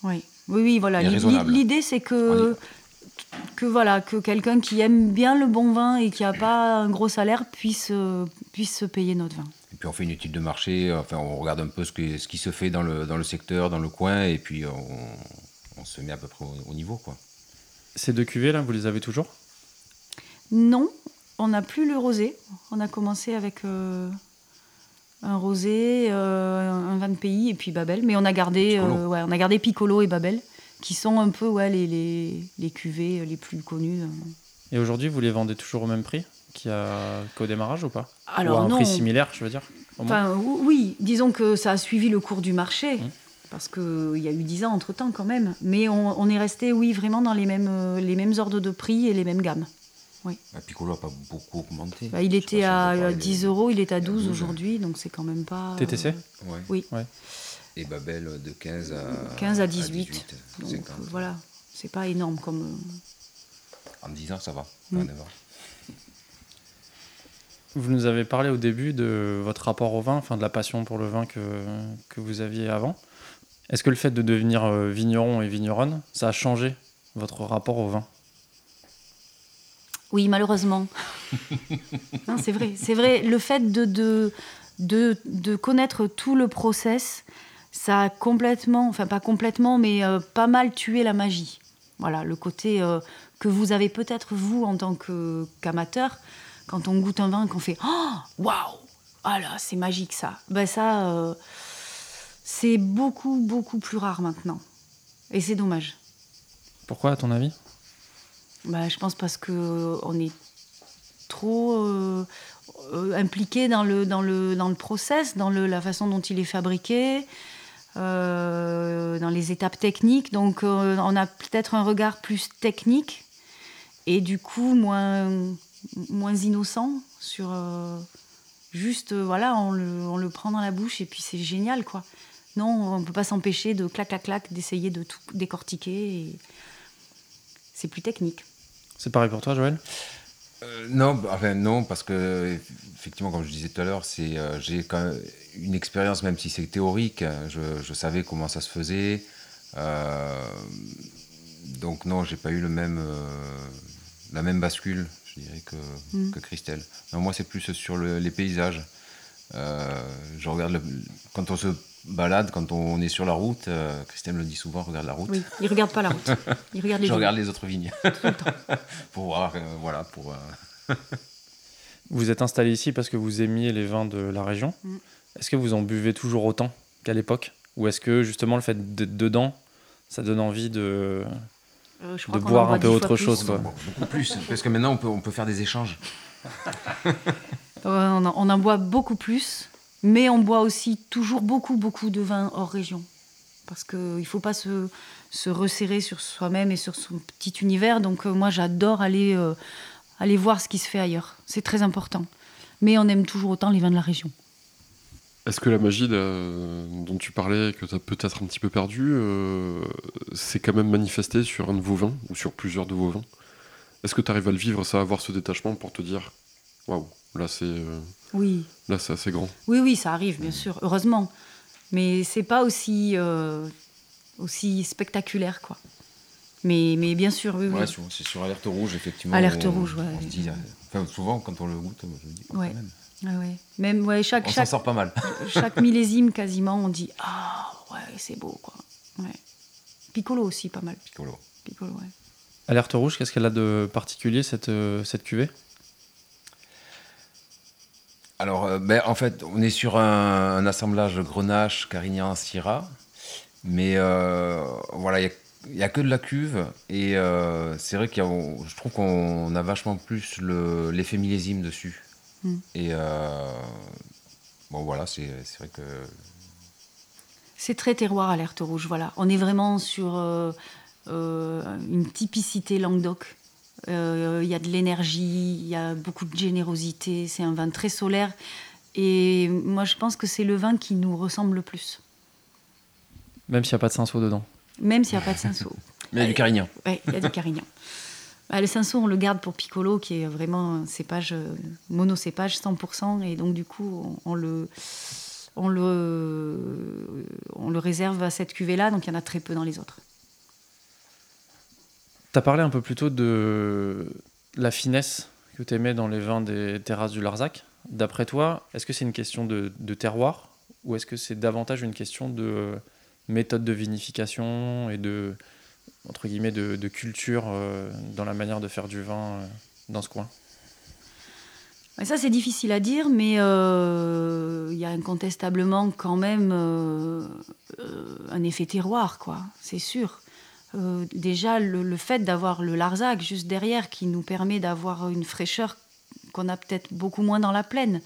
Oui, oui, oui voilà. L'idée, c'est que que voilà que quelqu'un qui aime bien le bon vin et qui n'a pas un gros salaire puisse euh, puisse se payer notre vin. Et puis on fait une étude de marché, enfin on regarde un peu ce, que, ce qui se fait dans le, dans le secteur, dans le coin, et puis on, on se met à peu près au, niveau quoi. Ces deux cuvées là, vous les avez toujours? Non, on n'a plus le rosé. On a commencé avec euh, un rosé, euh, un vin de pays et puis Babel, mais on a gardé, ouais, on a gardé Piccolo et Babel qui sont un peu ouais, les, les, les cuvées les plus connues. Et aujourd'hui, vous les vendez toujours au même prix qu'au démarrage ou pas Alors, Ou à un prix similaire, je veux dire enfin, Oui, disons que ça a suivi le cours du marché. Mmh. Parce qu'il y a eu 10 ans entre-temps quand même. Mais on, on, est resté, oui, vraiment dans les mêmes, euh, les mêmes ordres de prix et les mêmes gammes. Oui. Bah, Piccolo n'a pas beaucoup augmenté. Bah, il était à 10 euros, il est à 12, aujourd'hui, donc c'est quand même pas... TTC Oui. Ouais. Et Babel de 15 à, 15 à 18. 18, Donc 50. voilà, c'est pas énorme comme. euh, En 10 ans, ça va. Mm. Vous nous avez parlé au début de votre rapport au vin, enfin de la passion pour le vin que, que vous aviez avant. Est-ce que le fait de devenir euh, vigneron et vigneronne, ça a changé votre rapport au vin? Oui, malheureusement. non, c'est vrai. C'est vrai. Le fait de, de, de, de connaître tout le process, ça a complètement, enfin pas complètement, mais euh, pas mal tué la magie. Voilà, le côté euh, que vous avez peut-être vous en tant qu'amateur, quand on goûte un vin, qu'on fait Oh, waouh Ah là, c'est magique ça. Ben ça, euh, c'est beaucoup, beaucoup plus rare maintenant. Et c'est dommage. Pourquoi, à ton avis? Bah, je pense parce que on est trop impliqué dans le, dans, le, dans le process, dans le, la façon dont il est fabriqué, euh, dans les étapes techniques. Donc euh, on a peut-être un regard plus technique et du coup moins, moins innocent sur... euh, juste, voilà, on le, on le prend dans la bouche et puis c'est génial, quoi. Non, on ne peut pas s'empêcher de clac, clac, clac, d'essayer de tout décortiquer. C'est plus technique. C'est pareil pour toi, Joël? Euh, non, bah, enfin non, parce que effectivement, comme je disais tout à l'heure, c'est euh, j'ai quand même une expérience, même si c'est théorique. hein, Je, je savais comment ça se faisait. Euh, donc non, j'ai pas eu le même la même bascule, je dirais que, Mm. que Christelle. Non, moi, c'est plus sur le- les paysages. Je regarde le- quand on se balade, quand on est sur la route. euh, le dit souvent, regarde la route. Oui, il regarde pas la route. Il regarde les Je vignes. regarde les autres vignes pour voir, euh, voilà, pour. euh, Vous êtes installé ici parce que vous aimiez les vins de la région. Mm. Est-ce que vous en buvez toujours autant qu'à l'époque? Ou est-ce que justement le fait d'être dedans, ça donne envie de, Euh, je crois de qu'on en boire un peu autre chose quoi? Beaucoup plus, parce que maintenant on peut, on peut faire des échanges. On, en, on en boit beaucoup plus, mais on boit aussi toujours beaucoup, beaucoup de vin hors région. Parce qu'il ne faut pas se, se resserrer sur soi-même et sur son petit univers. Donc euh, moi, j'adore aller, euh, aller voir ce qui se fait ailleurs. C'est très important. Mais on aime toujours autant les vins de la région. Est-ce que la magie euh, dont tu parlais, que tu as peut-être un petit peu perdu, euh, s'est quand même manifestée sur un de vos vins, ou sur plusieurs de vos vins? Est-ce que tu arrives à le vivre, ça, avoir ce détachement pour te dire Waouh, là c'est Oui, là c'est assez grand oui, oui, ça arrive, bien sûr, heureusement. Mais c'est pas aussi, euh, aussi spectaculaire, quoi. Mais, mais bien sûr, oui, oui. Ouais, sur- c'est sur alerte rouge, effectivement. Alerte on- rouge, ouais. On se dit, enfin, souvent, quand on le goûte, je me dis, oh, Ouais. quand même, Ah ouais. Même ouais, chaque, on s'en chaque, sort pas mal. chaque millésime quasiment, on dit ah ouais c'est beau quoi. Ouais. Piccolo aussi pas mal. Piccolo. Piccolo ouais. Alerte rouge, qu'est-ce qu'elle a de particulier cette, euh, cette cuvée? Alors, euh, ben, en fait, on est sur un, un assemblage Grenache, Carignan, Syrah. Mais euh, voilà, il n'y a, que de la cuve. Et euh, c'est vrai qu'il je trouve qu'on a vachement plus le- l'effet millésime dessus. Mm. Et euh, bon, voilà, c'est vrai que. C'est très terroir alerte rouge voilà. On est vraiment sur une typicité Languedoc. Euh, Il y a de l'énergie, il y a beaucoup de générosité. C'est un vin très solaire. Et moi je pense que c'est le vin qui nous ressemble le plus. Même s'il n'y a pas de cinceau dedans. Même s'il n'y a pas de cinceau. Mais il y a du Carignan. Oui, il y a du Carignan. Ah, le cinceau, on le garde pour Piccolo, qui est vraiment un cépage, euh, monocépage 100%. Et donc, du coup, on, on le, on, le, on le réserve à cette cuvée-là. Donc, il y en a très peu dans les autres. Tu as parlé un peu plus tôt de la finesse que tu aimais dans les vins des terrasses du Larzac. D'après toi, est-ce que c'est une question de, terroir ou est-ce que c'est davantage une question de méthode de vinification et de, entre guillemets, de, culture euh, dans la manière de faire du vin euh, dans ce coin? Ça, c'est difficile à dire, mais euh, il y a incontestablement quand même un effet terroir, quoi. C'est sûr. Euh, déjà, le, fait d'avoir le Larzac juste derrière, qui nous permet d'avoir une fraîcheur qu'on a peut-être beaucoup moins dans la plaine.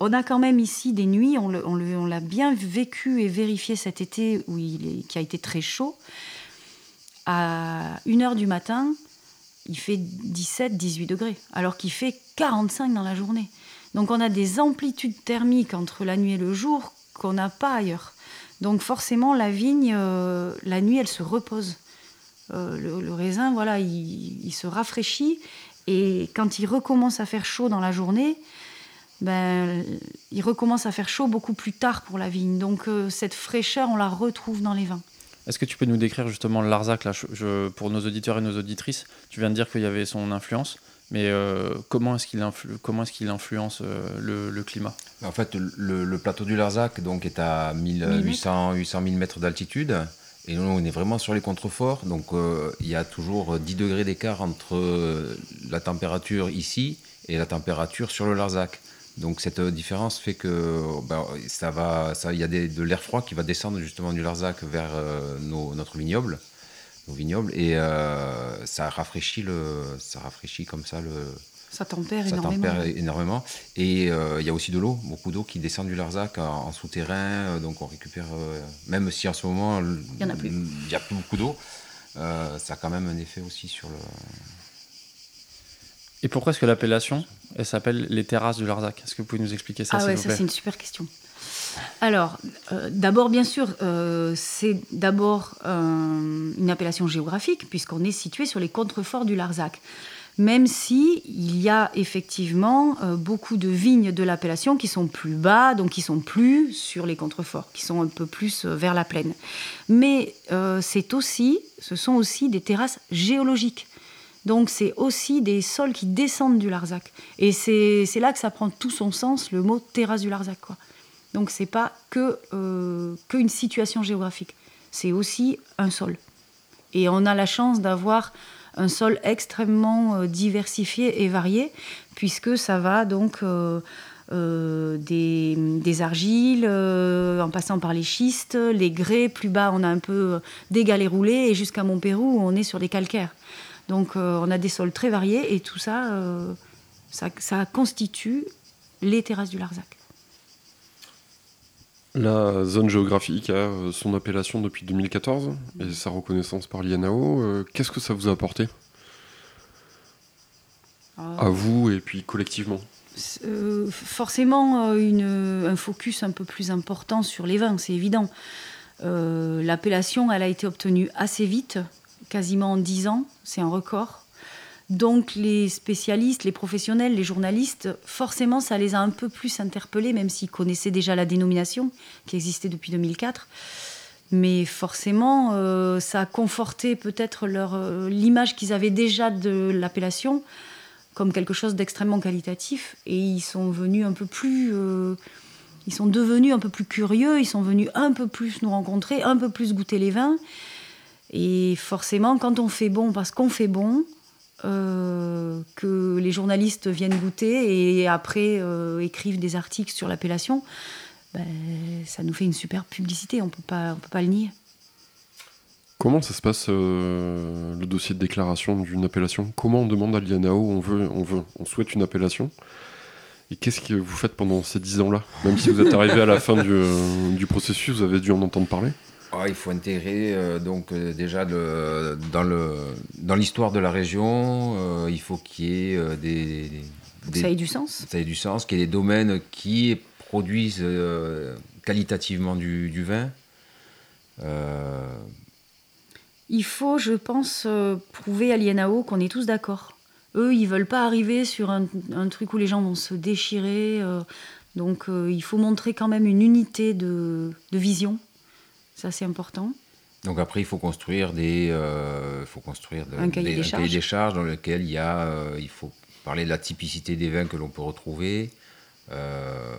On a quand même ici des nuits, on l'a bien vécu et vérifié cet été, où il qui a été très chaud. À 1h du matin, il fait 17-18 degrés, alors qu'il fait 45 dans la journée. Donc on a des amplitudes thermiques entre la nuit et le jour qu'on n'a pas ailleurs. Donc forcément, la vigne, euh, la nuit, elle se repose. Euh, le, le raisin, voilà, il, il se rafraîchit. Et quand il recommence à faire chaud dans la journée, ben, il recommence à faire chaud beaucoup plus tard pour la vigne. Donc euh, cette fraîcheur, on la retrouve dans les vins. Est-ce que tu peux nous décrire justement le Larzac là, je- je- pour nos auditeurs et nos auditrices Tu viens de dire qu'il y avait son influence, mais euh, comment est-ce qu'il influ- comment est-ce qu'il influence euh, le, le climat? En fait, le, le plateau du Larzac donc, est à 1800, 800 000 mètres d'altitude. Et nous, on est vraiment sur les contreforts. Donc, euh, il y a toujours 10 degrés d'écart entre euh, la température ici et la température sur le Larzac. Donc, cette différence fait que ben, ça va, il y a de l'air froid qui va descendre justement du Larzac vers euh, nos- notre vignoble, nos vignobles, et ça rafraîchit le, ça rafraîchit comme ça le, Ça tempère ça énormément. tempère énormément. Et euh, il y a aussi de l'eau, beaucoup d'eau qui descend du Larzac en, en souterrain. euh, donc on récupère, euh, même si en ce moment Il y en a plus. il n'y a plus beaucoup d'eau, euh, ça a quand même un effet aussi sur le. Et pourquoi est-ce que l'appellation elle s'appelle les terrasses du Larzac? Est-ce que vous pouvez nous expliquer ça Ah ouais, ça c'est une super question. Alors, euh, d'abord, bien sûr, euh, c'est d'abord euh, une appellation géographique, puisqu'on est situé sur les contreforts du Larzac. Même si il y a effectivement euh, beaucoup de vignes de l'appellation qui sont plus bas, donc qui sont plus sur les contreforts, qui sont un peu plus euh, vers la plaine. Mais euh, c'est aussi, ce sont aussi des terrasses géologiques. Donc c'est aussi des sols qui descendent du Larzac. Et c'est là que ça prend tout son sens, le mot terrasse du Larzac. Quoi. Donc c'est pas que euh, qu'une situation géographique, c'est aussi un sol. Et on a la chance d'avoir un sol extrêmement euh, diversifié et varié, puisque ça va donc euh, euh, des, argiles, en passant par les schistes, les grès, plus bas on a un peu des galets roulés, et jusqu'à Montpérou on est sur des calcaires. Donc on a des sols très variés, et tout ça, ça constitue les terrasses du Larzac. La zone géographique a euh, son appellation depuis 2014 et sa reconnaissance par l'INAO. Euh, Qu'est-ce que ça vous a apporté? À vous et puis collectivement Euh, forcément une- un focus un peu plus important sur les vins, c'est évident. Euh, L'appellation, elle a été obtenue assez vite, quasiment en 10 ans, c'est un record. Donc les spécialistes, les professionnels, les journalistes, forcément, ça les a un peu plus interpellés, même s'ils connaissaient déjà la dénomination qui existait depuis 2004. Mais forcément, euh, ça a conforté peut-être leur, euh, l'image qu'ils avaient déjà de l'appellation comme quelque chose d'extrêmement qualitatif et ils sont venus un peu plus euh, ils sont devenus un peu plus curieux ils sont venus un peu plus nous rencontrer un peu plus goûter les vins et forcément quand on fait bon parce qu'on fait bon euh, que les journalistes viennent goûter et après euh, écrivent des articles sur l'appellation ben, ça nous fait une super publicité. On on peut pas le nier. Comment ça se passe euh, le dossier de déclaration d'une appellation? Comment on demande à l'INAO on veut, on veut, on souhaite une appellation? Et qu'est-ce que vous faites pendant ces 10 ans-là? Même si vous êtes arrivé à la fin du processus, vous avez dû en entendre parler? Ah, il faut intégrer euh, donc euh, déjà le- dans le dans l'histoire de la région, euh, il faut qu'il y ait des, des- ça ait du sens? Ça ait du sens, qu'il y ait des domaines qui produisent qualitativement du, du vin. Il faut, je pense, prouver à l'INAO qu'on est tous d'accord. Eux, ils veulent pas arriver sur un, un truc où les gens vont se déchirer. donc, il faut montrer quand même une unité de, de vision. Ça, c'est important. Donc après, il faut construire des, euh, faut construire de- Un cahier des charges. des charges dans lequel il y a, euh, il faut parler de la typicité des vins que l'on peut retrouver, euh,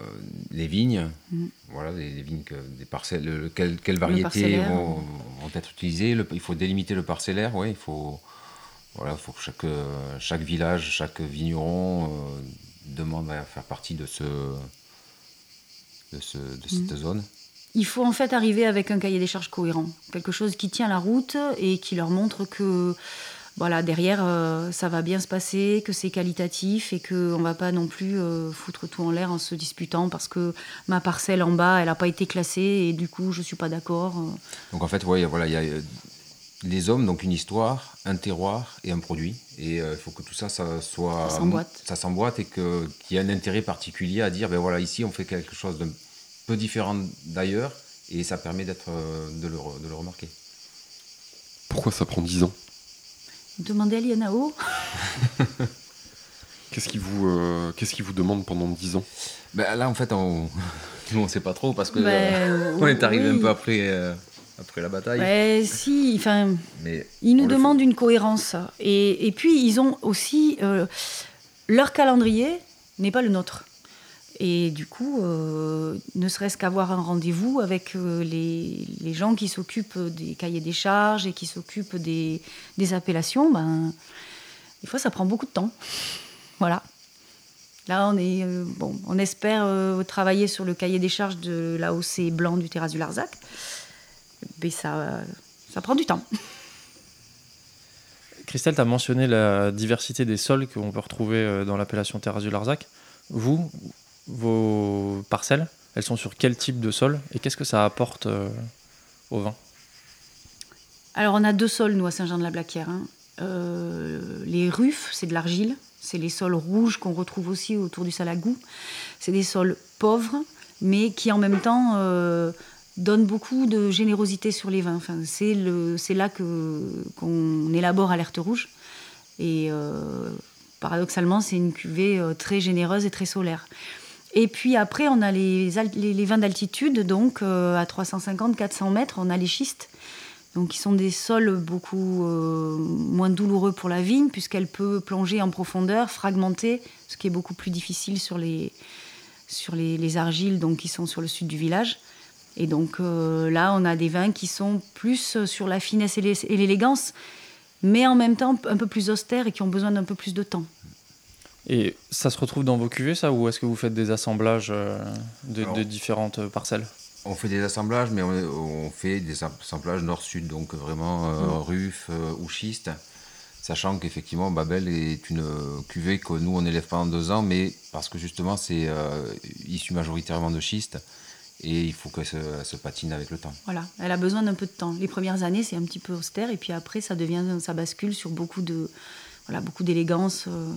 les vignes, Mhm. voilà, les, les vignes, que, des parcelles, le- quelles, quelles variétés vont, vont être utilisées. Le- il faut délimiter le parcellaire, ouais, il faut, voilà, faut que chaque, euh, chaque village, chaque vigneron euh, demande à faire partie de ce, de, ce, de cette Mhm. zone. Il faut en fait arriver avec un cahier des charges cohérent. Quelque chose qui tient la route et qui leur montre que voilà, derrière, euh, ça va bien se passer, que c'est qualitatif et qu'on ne va pas non plus euh, foutre tout en l'air en se disputant parce que ma parcelle en bas, elle n'a pas été classée et du coup, je ne suis pas d'accord. euh. Donc en fait, ouais, voilà, il y a les hommes, donc une histoire, un terroir et un produit. Et euh, il faut que tout ça, ça soit. Ça s'emboîte. Ça s'emboîte et qu'il y ait un intérêt particulier à dire, ben voilà, ici on fait quelque chose d'un peu différent d'ailleurs Et ça permet d'être, euh, de, le, re- de le remarquer. Pourquoi ça prend 10 ans? Demandez à Lianao. Qu'est-ce qui vous, euh, qu'est-ce qui vous demande pendant 10 ans? Ben, là, en fait, on nous, on sait pas trop parce que Ben, euh, on est arrivé oui. un peu après, euh, après la bataille. Ouais, si, enfin, Mais ils nous demandent une cohérence. Et, et puis, ils ont aussi. euh, leur calendrier n'est pas le nôtre. Et du coup, euh, ne serait-ce qu'avoir un rendez-vous avec euh, les, gens qui s'occupent des cahiers des charges et qui s'occupent des, appellations, ben, des fois, ça prend beaucoup de temps. Voilà. Là, on, est, euh, bon, on espère travailler sur le cahier des charges de l'AOC blanc du terrasse du Larzac. Mais ça, ça prend du temps. Christelle, tu as mentionné la diversité des sols qu'on peut retrouver dans l'appellation Terrasse du Larzac. Vous, vos parcelles, elles sont sur quel type de sol et qu'est-ce que ça apporte euh, au vin? Alors, on a deux sols, nous, à Saint-Jean-de-la-Blaquière. hein. Euh, les rufs, c'est de l'argile. C'est les sols rouges qu'on retrouve aussi autour du Salagou. C'est des sols pauvres, mais qui en même temps euh, donnent beaucoup de générosité sur les vins. C'est c'est là que- qu'on élabore Alerte Rouge. Et paradoxalement, c'est une cuvée très généreuse et très solaire. Et puis après, on a les, vins d'altitude, donc euh, à 350-400 mètres, on a les schistes. Donc, qui sont des sols beaucoup euh, moins douloureux pour la vigne, puisqu'elle peut plonger en profondeur, fragmenter, ce qui est beaucoup plus difficile sur les, sur les, les argiles donc, qui sont sur le sud du village. Et donc euh, là, on a des vins qui sont plus sur la finesse et l'élégance, mais en même temps un peu plus austères et qui ont besoin d'un peu plus de temps. Et ça se retrouve dans vos cuvées, ça, ou est-ce que vous faites des assemblages euh, de, Alors- de différentes euh, parcelles On fait des assemblages, mais on, on fait des assemblages nord-sud, donc vraiment euh, Mm. ruf euh, ou schiste. Sachant qu'effectivement, Babel est une euh, cuvée que nous, on élève pendant deux ans, mais parce que justement, c'est euh, issu majoritairement de schiste, et il faut qu'elle se, se patine avec le temps. Voilà, elle a besoin d'un peu de temps. Les premières années, c'est un petit peu austère, et puis après, ça devient, ça bascule sur beaucoup de, voilà, beaucoup d'élégance, euh,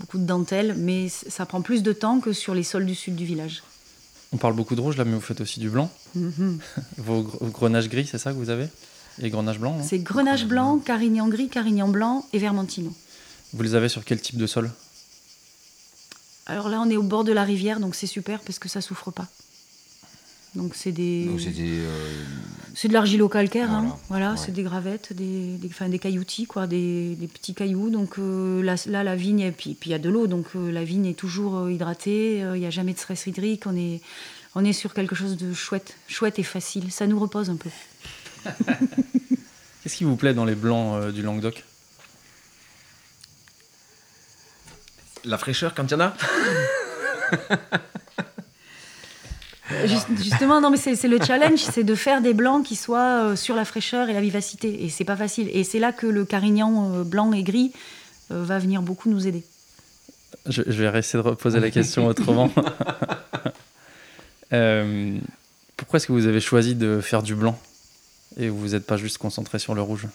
beaucoup de dentelle, mais ça prend plus de temps que sur les sols du sud du village. On parle beaucoup de rouge là, mais vous faites aussi du blanc. Mhm. Vos gr- grenages gris, c'est ça que vous avez? Et grenages blancs non C'est Grenache blanc, Carignan gris, Carignan blanc et Vermentino. Vous les avez sur quel type de sol? Alors là, on est au bord de la rivière, donc c'est super parce que ça souffre pas. Donc c'est des, Donc c'est des, euh, c'est de l'argilo-calcaire, hein. Voilà, voilà, ouais. c'est des gravettes, des, des, enfin, des cailloutis, quoi, des, des petits cailloux. Donc euh, là, là, la vigne, et puis puis il y a de l'eau, donc euh, la vigne est toujours euh, hydratée. euh, Il n'y a jamais de stress hydrique. On est, on est sur quelque chose de chouette, chouette et facile. Ça nous repose un peu. Qu'est-ce qui vous plaît dans les blancs euh, du Languedoc? La fraîcheur quand il y en a justement, non, mais c'est le challenge, c'est de faire des blancs qui soient euh, sur la fraîcheur et la vivacité. Et c'est pas facile. Et c'est là que le carignan euh, blanc et gris euh, va venir beaucoup nous aider. je, je vais essayer de reposer la question autrement. Euh, pourquoi est-ce que vous avez choisi de faire du blanc et vous n'êtes pas juste concentré sur le rouge?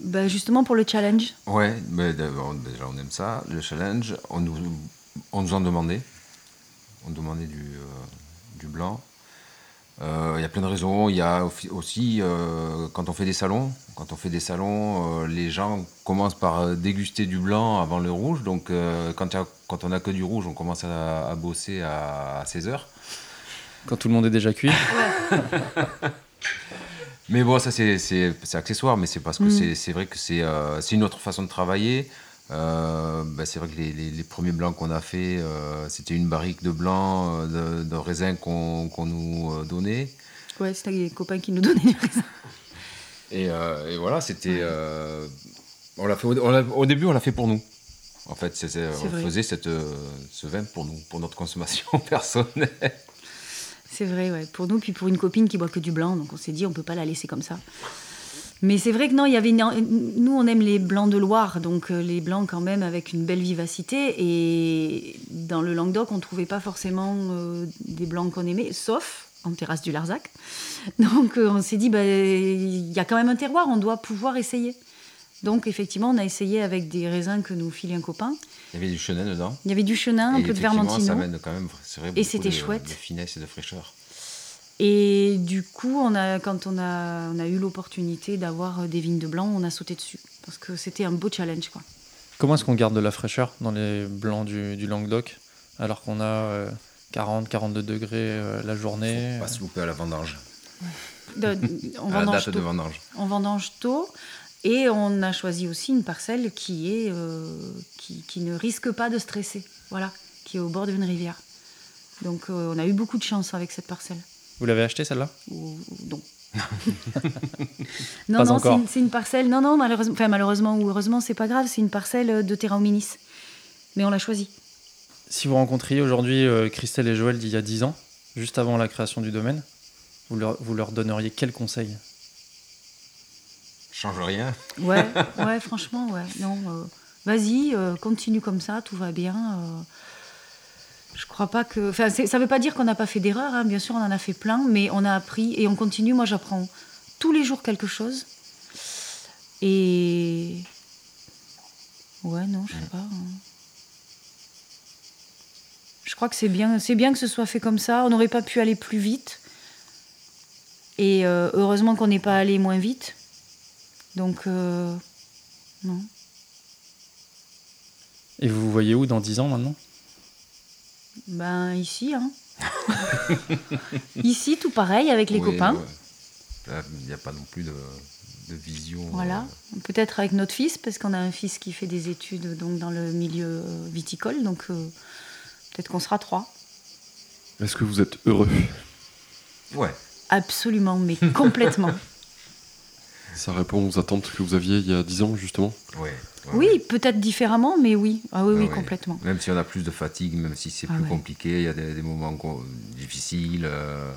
Bah, justement pour le challenge. Ouais, mais déjà on aime ça. Le challenge, on nous, on nous en demandait. On demandait du, euh, du blanc. Euh, Il y a plein de raisons. Il y a aussi- euh, quand on fait des salons, quand on fait des salons, euh, les gens commencent par déguster du blanc avant le rouge. Donc euh, quand, a- on n'a que du rouge, on commence à, à bosser à, 16 heures. Quand tout le monde est déjà cuit Mais bon, ça c'est- c'est c'est accessoire, mais c'est parce que Mm. c'est- c'est vrai que c'est euh, c'est une autre façon de travailler. Euh, bah, c'est vrai que les, les- les premiers blancs qu'on a fait, euh, c'était une barrique de blanc, euh, de, de raisin qu'on nous donnait. Ouais, c'était les copains qui nous donnaient les raisins. Et, euh, et voilà, c'était. on l'a fait au, on l'a- au début, on l'a fait pour nous. En fait, on vrai. faisait cette, ce vin pour nous, pour notre consommation personnelle. C'est vrai, ouais. Pour nous, puis pour une copine qui boit que du blanc, donc on s'est dit on peut pas la laisser comme ça. Mais c'est vrai que non, il y avait une- nous on aime les blancs de Loire, donc euh, les blancs quand même avec une belle vivacité. Et dans le Languedoc, on trouvait pas forcément euh, des blancs qu'on aimait, sauf en terrasse du Larzac. Donc euh, on s'est dit bah, il y a quand même un terroir, on doit pouvoir essayer. Donc effectivement, on a essayé avec des raisins que nous filait un copain. Il y avait du chenin dedans. Il y avait du chenin, un peu de vermentino. ça amène quand même vrai, Et c'était chouette. De finesse et de fraîcheur. Et du coup, on a, quand on a, on a eu l'opportunité d'avoir des vignes de blanc, on a sauté dessus. Parce que c'était un beau challenge. Quoi. Comment est-ce qu'on garde de la fraîcheur dans les blancs du, du Languedoc alors qu'on a 40, 42 degrés euh, la journée Faut pas se louper à la vendange. De- on, À la vendange date de tôt. vendange. on vendange tôt. Et on a choisi aussi une parcelle qui, est, euh, qui, qui ne risque pas de stresser. Voilà, qui est au bord d'une rivière. Donc euh, on a eu beaucoup de chance avec cette parcelle. Vous l'avez acheté celle-là non. non, Pas non, c'est une, parcelle. Non, non, malheureusement, enfin, malheureusement ou heureusement, c'est pas grave. C'est une parcelle de terrain minis. Mais on l'a choisie. Si vous rencontriez aujourd'hui euh, Christelle et Joël d'il y a 10 ans, juste avant la création du domaine, vous leur, vous leur donneriez quel conseil? Change rien. Ouais, ouais, franchement, ouais. Non, euh, vas-y, euh, continue comme ça, tout va bien. Je crois pas que. Enfin, ça veut pas dire qu'on n'a pas fait d'erreurs. hein, Bien sûr, on en a fait plein, mais on a appris et on continue. Moi, j'apprends tous les jours quelque chose. Et ouais, non, je sais pas. hein. Je crois que c'est bien, c'est bien que ce soit fait comme ça. On n'aurait pas pu aller plus vite. Et euh, heureusement qu'on n'est pas allé moins vite. Donc, euh, non. Et vous vous voyez où dans 10 ans maintenant? Ben, ici, hein. ici, tout pareil, avec les Oui, copains. ouais. Il n'y a pas non plus de, de vision. Voilà. euh, Peut-être avec notre fils, parce qu'on a un fils qui fait des études donc, dans le milieu euh, viticole. Donc, euh, peut-être qu'on sera trois. Est-ce que vous êtes heureux? Ouais. Absolument, mais complètement. Ça répond aux attentes que vous aviez il y a 10 ans, justement ouais, ouais, oui, ouais. peut-être différemment, mais oui. Ah oui, Ah oui, ouais. complètement. Même si on a plus de fatigue, même si c'est Ah plus ouais. compliqué, il y a des, des moments difficiles. euh,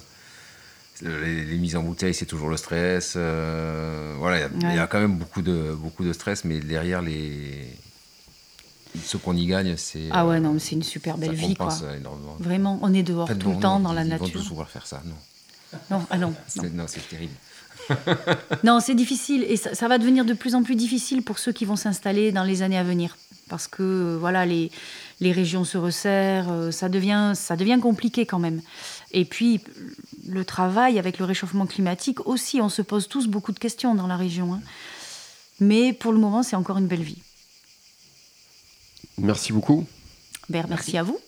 les, les mises en bouteille, c'est toujours le stress. euh, voilà, il y a- y, quand même beaucoup de, beaucoup de stress, mais derrière les. Ce qu'on y gagne, c'est. Ah ouais, non, mais c'est une super belle ça vie, quoi. énormément. Vraiment, on est dehors Faites tout le temps non, dans la ils vont nature. tous vouloir faire ça, non. Non, ah non, Non, c'est terrible. Non, c'est difficile et ça, ça va devenir de plus en plus difficile pour ceux qui vont s'installer dans les années à venir. Parce que euh, voilà, les, les régions se resserrent, euh, ça devient, ça devient compliqué quand même. Et puis, le travail avec le réchauffement climatique aussi, on se pose tous beaucoup de questions dans la région. hein. Mais pour le moment, c'est encore une belle vie. Merci beaucoup. Ben, merci à vous.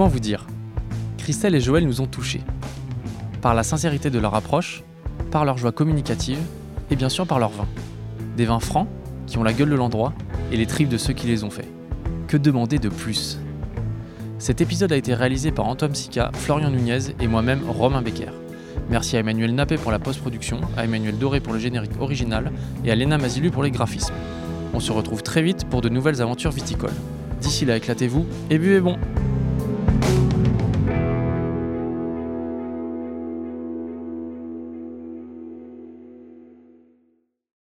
Comment vous dire? Christelle et Joël nous ont touchés. Par la sincérité de leur approche, par leur joie communicative et bien sûr par leur vin. Des vins francs qui ont la gueule de l'endroit et les tripes de ceux qui les ont faits. Que demander de plus? Cet épisode a été réalisé par Antoine Sica, Florian Nunez et moi-même Romain Becker. Merci à Emmanuel Nappé pour la post-production, à Emmanuel Doré pour le générique original et à Léna Mazilu pour les graphismes. On se retrouve très vite pour de nouvelles aventures viticoles. D'ici là, éclatez-vous et buvez bon